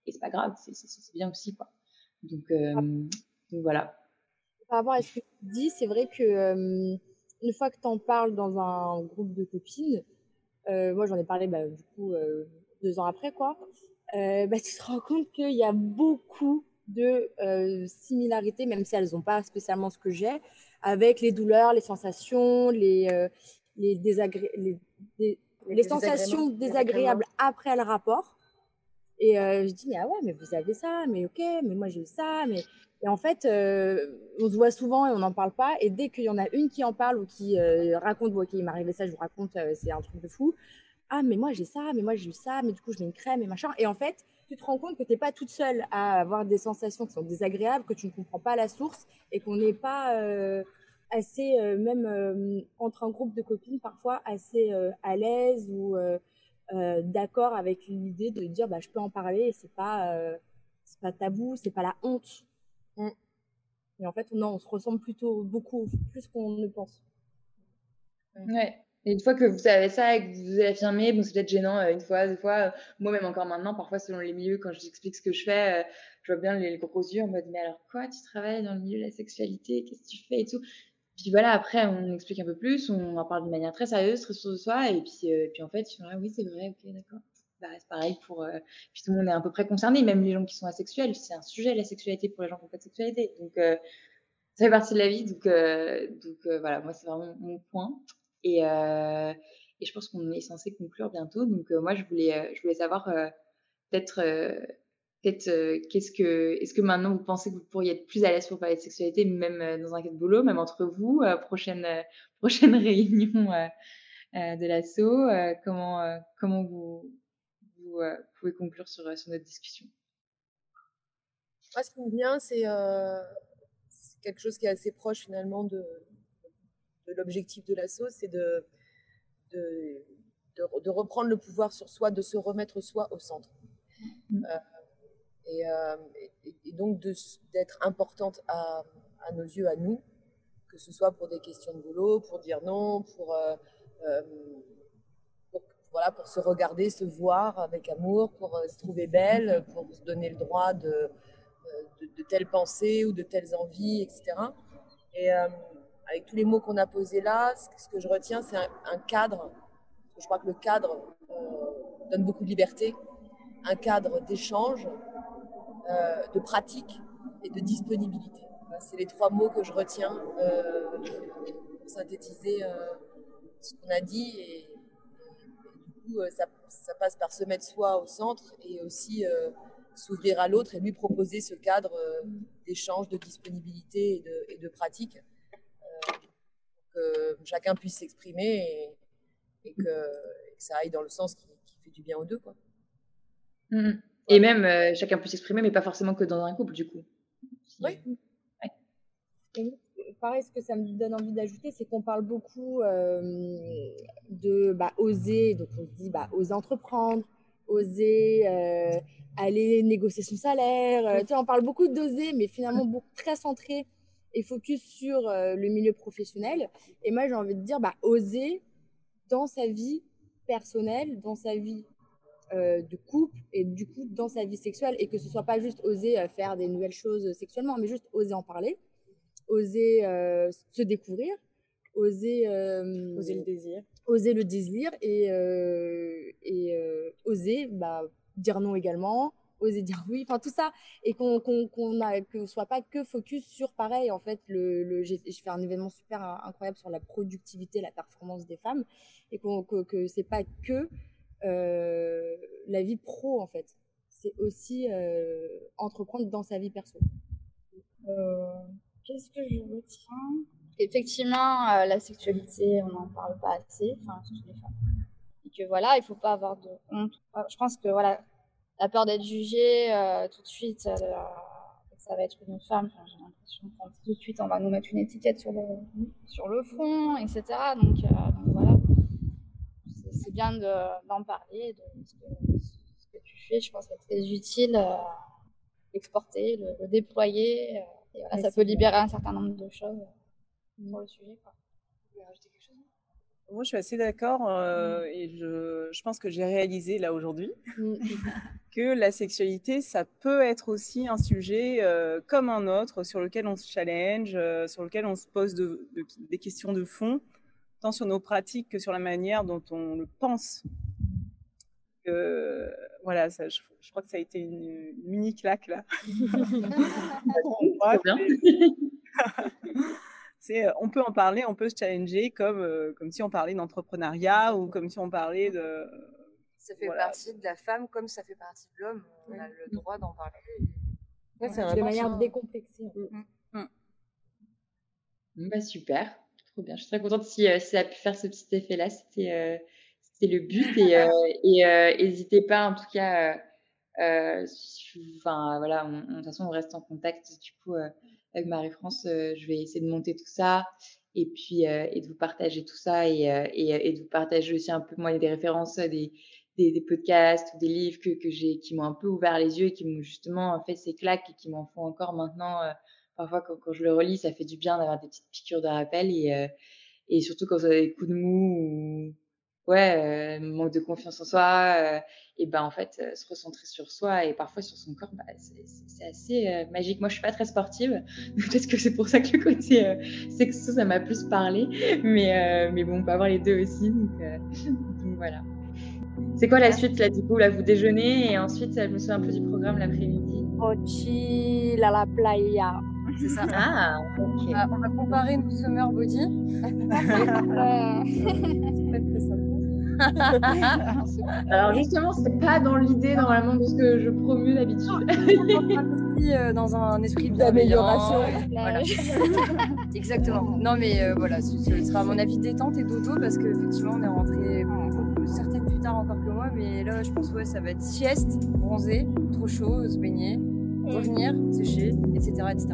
et c'est pas grave, c'est bien aussi quoi. Donc, donc voilà. Par rapport à ce que tu dis, c'est vrai que une fois que tu en parles dans un groupe de copines, euh, moi j'en ai parlé bah, du coup euh, deux ans après, quoi, euh, bah, tu te rends compte qu'il y a beaucoup de similarités, même si elles n'ont pas spécialement ce que j'ai, avec les douleurs, les sensations, les, les, désagré les, les, sensations désagréables après le rapport. Et je dis, mais ah ouais, mais vous avez ça, mais ok, mais moi j'ai eu ça, mais et en fait, on se voit souvent et on n'en parle pas. Et dès qu'il y en a une qui en parle ou qui raconte, ok, il m'est arrivé ça, je vous raconte, c'est un truc de fou. Ah, mais moi j'ai ça, mais moi j'ai eu ça, mais du coup je mets une crème et machin. Et en fait, tu te rends compte que tu n'es pas toute seule à avoir des sensations qui sont désagréables, que tu ne comprends pas la source et qu'on n'est pas assez, même entre un groupe de copines, parfois assez à l'aise ou d'accord avec l'idée de dire bah, je peux en parler et c'est pas, c'est pas tabou, c'est pas la honte Mm. Et en fait, non, on se ressemble plutôt beaucoup, plus qu'on ne pense. Ouais. Et une fois que vous savez ça et que vous affirmez, bon, c'est peut-être gênant euh, une fois, deux fois. Euh, moi, même encore maintenant, parfois, selon les milieux, quand j'explique ce que je fais, euh, je vois bien les, gros yeux en mode, mais alors quoi, tu travailles dans le milieu de la sexualité, qu'est-ce que tu fais et tout. Puis voilà, après, on explique un peu plus, on en parle de manière très sérieuse, très sûre de soi, et puis, puis en fait, je suis là, oui, c'est vrai, ok, d'accord. bah, c'est pareil pour. Euh, puis tout le monde est à peu près concerné, même les gens qui sont asexuels. C'est un sujet, la sexualité, pour les gens qui n'ont pas de sexualité. Donc, euh, ça fait partie de la vie. Donc, euh, donc voilà, moi, c'est vraiment mon point. Et, et je pense qu'on est censé conclure bientôt. Donc, moi, je voulais, je voulais savoir peut-être. Peut-être, qu'est-ce que, est-ce que maintenant vous pensez que vous pourriez être plus à l'aise pour parler de sexualité, même dans un cas de boulot, même entre vous, prochaine, prochaine réunion de l'assaut, comment, comment vous, euh, vous pouvez conclure sur, euh, sur, notre discussion? Moi, ce qui me vient, c'est euh, quelque chose qui est assez proche finalement de, de l'objectif de l'assaut, c'est de, de, de, reprendre le pouvoir sur soi, de se remettre soi au centre. Mmh. Et, et, donc d'être importante à, nos yeux, à nous, que ce soit pour des questions de boulot, pour dire non, pour voilà, pour se regarder, se voir avec amour, pour euh, se trouver belle, pour se donner le droit de, euh, de, telles pensées ou de telles envies, etc. Et euh, avec tous les mots qu'on a posés là, ce que je retiens, c'est un, cadre. Je crois que le cadre donne beaucoup de liberté, un cadre d'échange, de pratique et de disponibilité. C'est les trois mots que je retiens pour synthétiser ce qu'on a dit et, euh, ça, passe par se mettre soi au centre et aussi euh, s'ouvrir à l'autre et lui proposer ce cadre euh, d'échange, de disponibilité et de, pratique que chacun puisse s'exprimer et, que, ça aille dans le sens qui, fait du bien aux deux. Quoi. Mmh et même chacun puisse s'exprimer, mais pas forcément que dans un couple, du coup. Oui pareil, ce que ça me donne envie d'ajouter, c'est qu'on parle beaucoup euh, de bah, oser. Donc, on se dit, bah, oser entreprendre, oser euh, aller négocier son salaire. Euh, tu sais, on parle beaucoup d'oser, mais finalement, beaucoup, très centré et focus sur le milieu professionnel. Et moi, j'ai envie de dire, bah, oser dans sa vie personnelle, dans sa vie de couple et du coup dans sa vie sexuelle et que ce soit pas juste oser faire des nouvelles choses sexuellement, mais juste oser en parler oser euh, se découvrir, oser, euh, oser le désir, oser le désir et, euh, et oser bah, dire non également, oser dire oui, enfin tout ça, et qu'on qu'on a que soit pas que focus sur pareil en fait le, le j'ai fait un événement super incroyable sur la productivité, la performance des femmes, et qu'on que, que c'est pas que la vie pro en fait, c'est aussi entreprendre dans sa vie perso. Qu'est-ce que je retiens? Effectivement, euh, la sexualité, on n'en parle pas assez, enfin, toutes les femmes. Et que voilà, il ne faut pas avoir de honte. Euh, je pense que voilà, la peur d'être jugée euh, tout de suite, ça va être une femme, j'ai l'impression que tout de suite on va nous mettre une étiquette sur le, sur le front, etc. Donc, c'est bien d'en parler, de ce que, tu fais, je pense que c'est très utile, exporter, le déployer ça peut libérer un certain nombre de choses sur le sujet. Quoi. Moi, je suis assez d'accord euh, mm. et je, je, pense que j'ai réalisé là aujourd'hui mm. que la sexualité, ça peut être aussi un sujet euh, comme un autre sur lequel on se challenge, euh, sur lequel on se pose de, des questions de fond, tant sur nos pratiques que sur la manière dont on le pense. voilà, ça, je, je crois que ça a été une, mini claque là. C'est, on peut en parler, on peut se challenger comme, euh, comme si on parlait d'entrepreneuriat ou comme si on parlait de. Ça fait partie de la femme comme ça fait partie de l'homme. On a le droit d'en parler. c'est de manière décomplexée. Mm. Mm. Bah, super, trop bien. Je suis très contente si, euh, ça a pu faire ce petit effet-là. C'était, c'était le but. Et n'hésitez pas, en tout cas, enfin voilà, de toute façon, on reste en contact. Du coup, avec Marie-France, euh, je vais essayer de monter tout ça et puis euh, et de vous partager tout ça et, euh, et, de vous partager aussi un peu moi des références des, des, podcasts ou des livres que, que j'ai qui m'ont un peu ouvert les yeux et qui m'ont justement fait ces claques et qui m'en font encore maintenant parfois quand, quand, je le relis ça fait du bien d'avoir des petites piqûres de rappel et, et surtout quand vous avez des coups de mou ou ouais, manque de confiance en soi, et ben en fait se recentrer sur soi et parfois sur son corps, bah, c'est assez magique. Moi, je suis pas très sportive, peut-être que c'est pour ça que le côté sexo ça m'a plus parlé, mais mais bon, on peut avoir les deux aussi, donc, donc voilà. C'est quoi la suite là du coup Là vous déjeunez et ensuite je me souviens un peu du programme l'après-midi? Mochi la la playa. C'est ça. Ah ok. On va, on va comparer nos summer body. Alors justement c'est pas dans l'idée normalement de ce que je promue d'habitude. Euh, dans un esprit D'amélioration. Voilà. Exactement. Non mais euh, voilà, ce, ce sera à mon avis détente et dodo parce qu'effectivement on est rentré bon, certaines plus tard encore que moi, mais là je pense ouais ça va être sieste, bronzer, trop chaud, se baigner, revenir, sécher, etc. etc.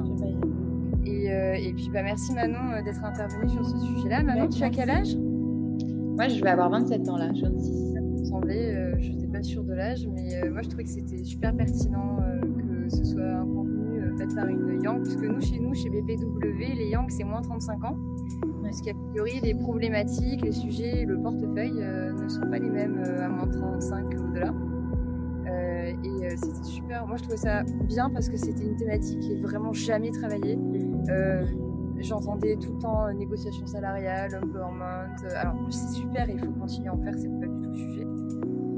Et, euh, et puis bah merci Manon euh, d'être intervenue sur ce sujet-là. Manon, tu as quel âge? Moi je vais avoir 27 ans là, je suis 26. Ça me semblait, euh, je n'étais pas sûre de l'âge, mais euh, moi je trouvais que c'était super pertinent que ce soit un contenu fait par une Yang, puisque nous, chez nous, chez BPW, les Yang, c'est moins 35 ans. Parce qu'a priori, les problématiques, les sujets, le portefeuille ne sont pas les mêmes à moins 35 ou au-delà. Euh, et euh, c'était super. Moi, je trouvais ça bien parce que c'était une thématique qui est vraiment jamais travaillée. Euh, J'entendais tout le temps négociation salariale, empowerment. alors, c'est super et il faut continuer à en faire, c'est pas du tout le sujet.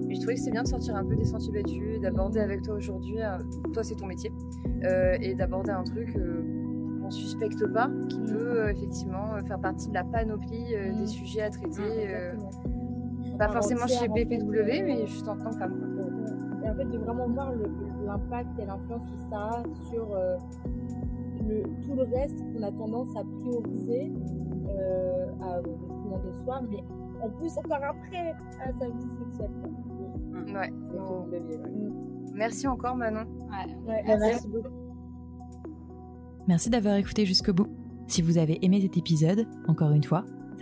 Mais je trouvais que c'était bien de sortir un peu des sentiers battus, d'aborder avec toi aujourd'hui, toi c'est ton métier, et d'aborder un truc qu'on suspecte pas, qui peut euh, effectivement faire partie de la panoplie des sujets à traiter, euh, pas forcément chez BPW, mais juste en tant que femme. De vraiment voir l'impact et l'influence que ça a sur euh, le, tout le reste qu'on a tendance à prioriser euh, à, au détriment de soi, mais en plus encore après à sa vie sexuelle. quoi. Ouais. Levier, ouais. Merci encore Manon. Ouais, Merci beaucoup. Merci d'avoir écouté jusqu'au bout. Si vous avez aimé cet épisode, encore une fois,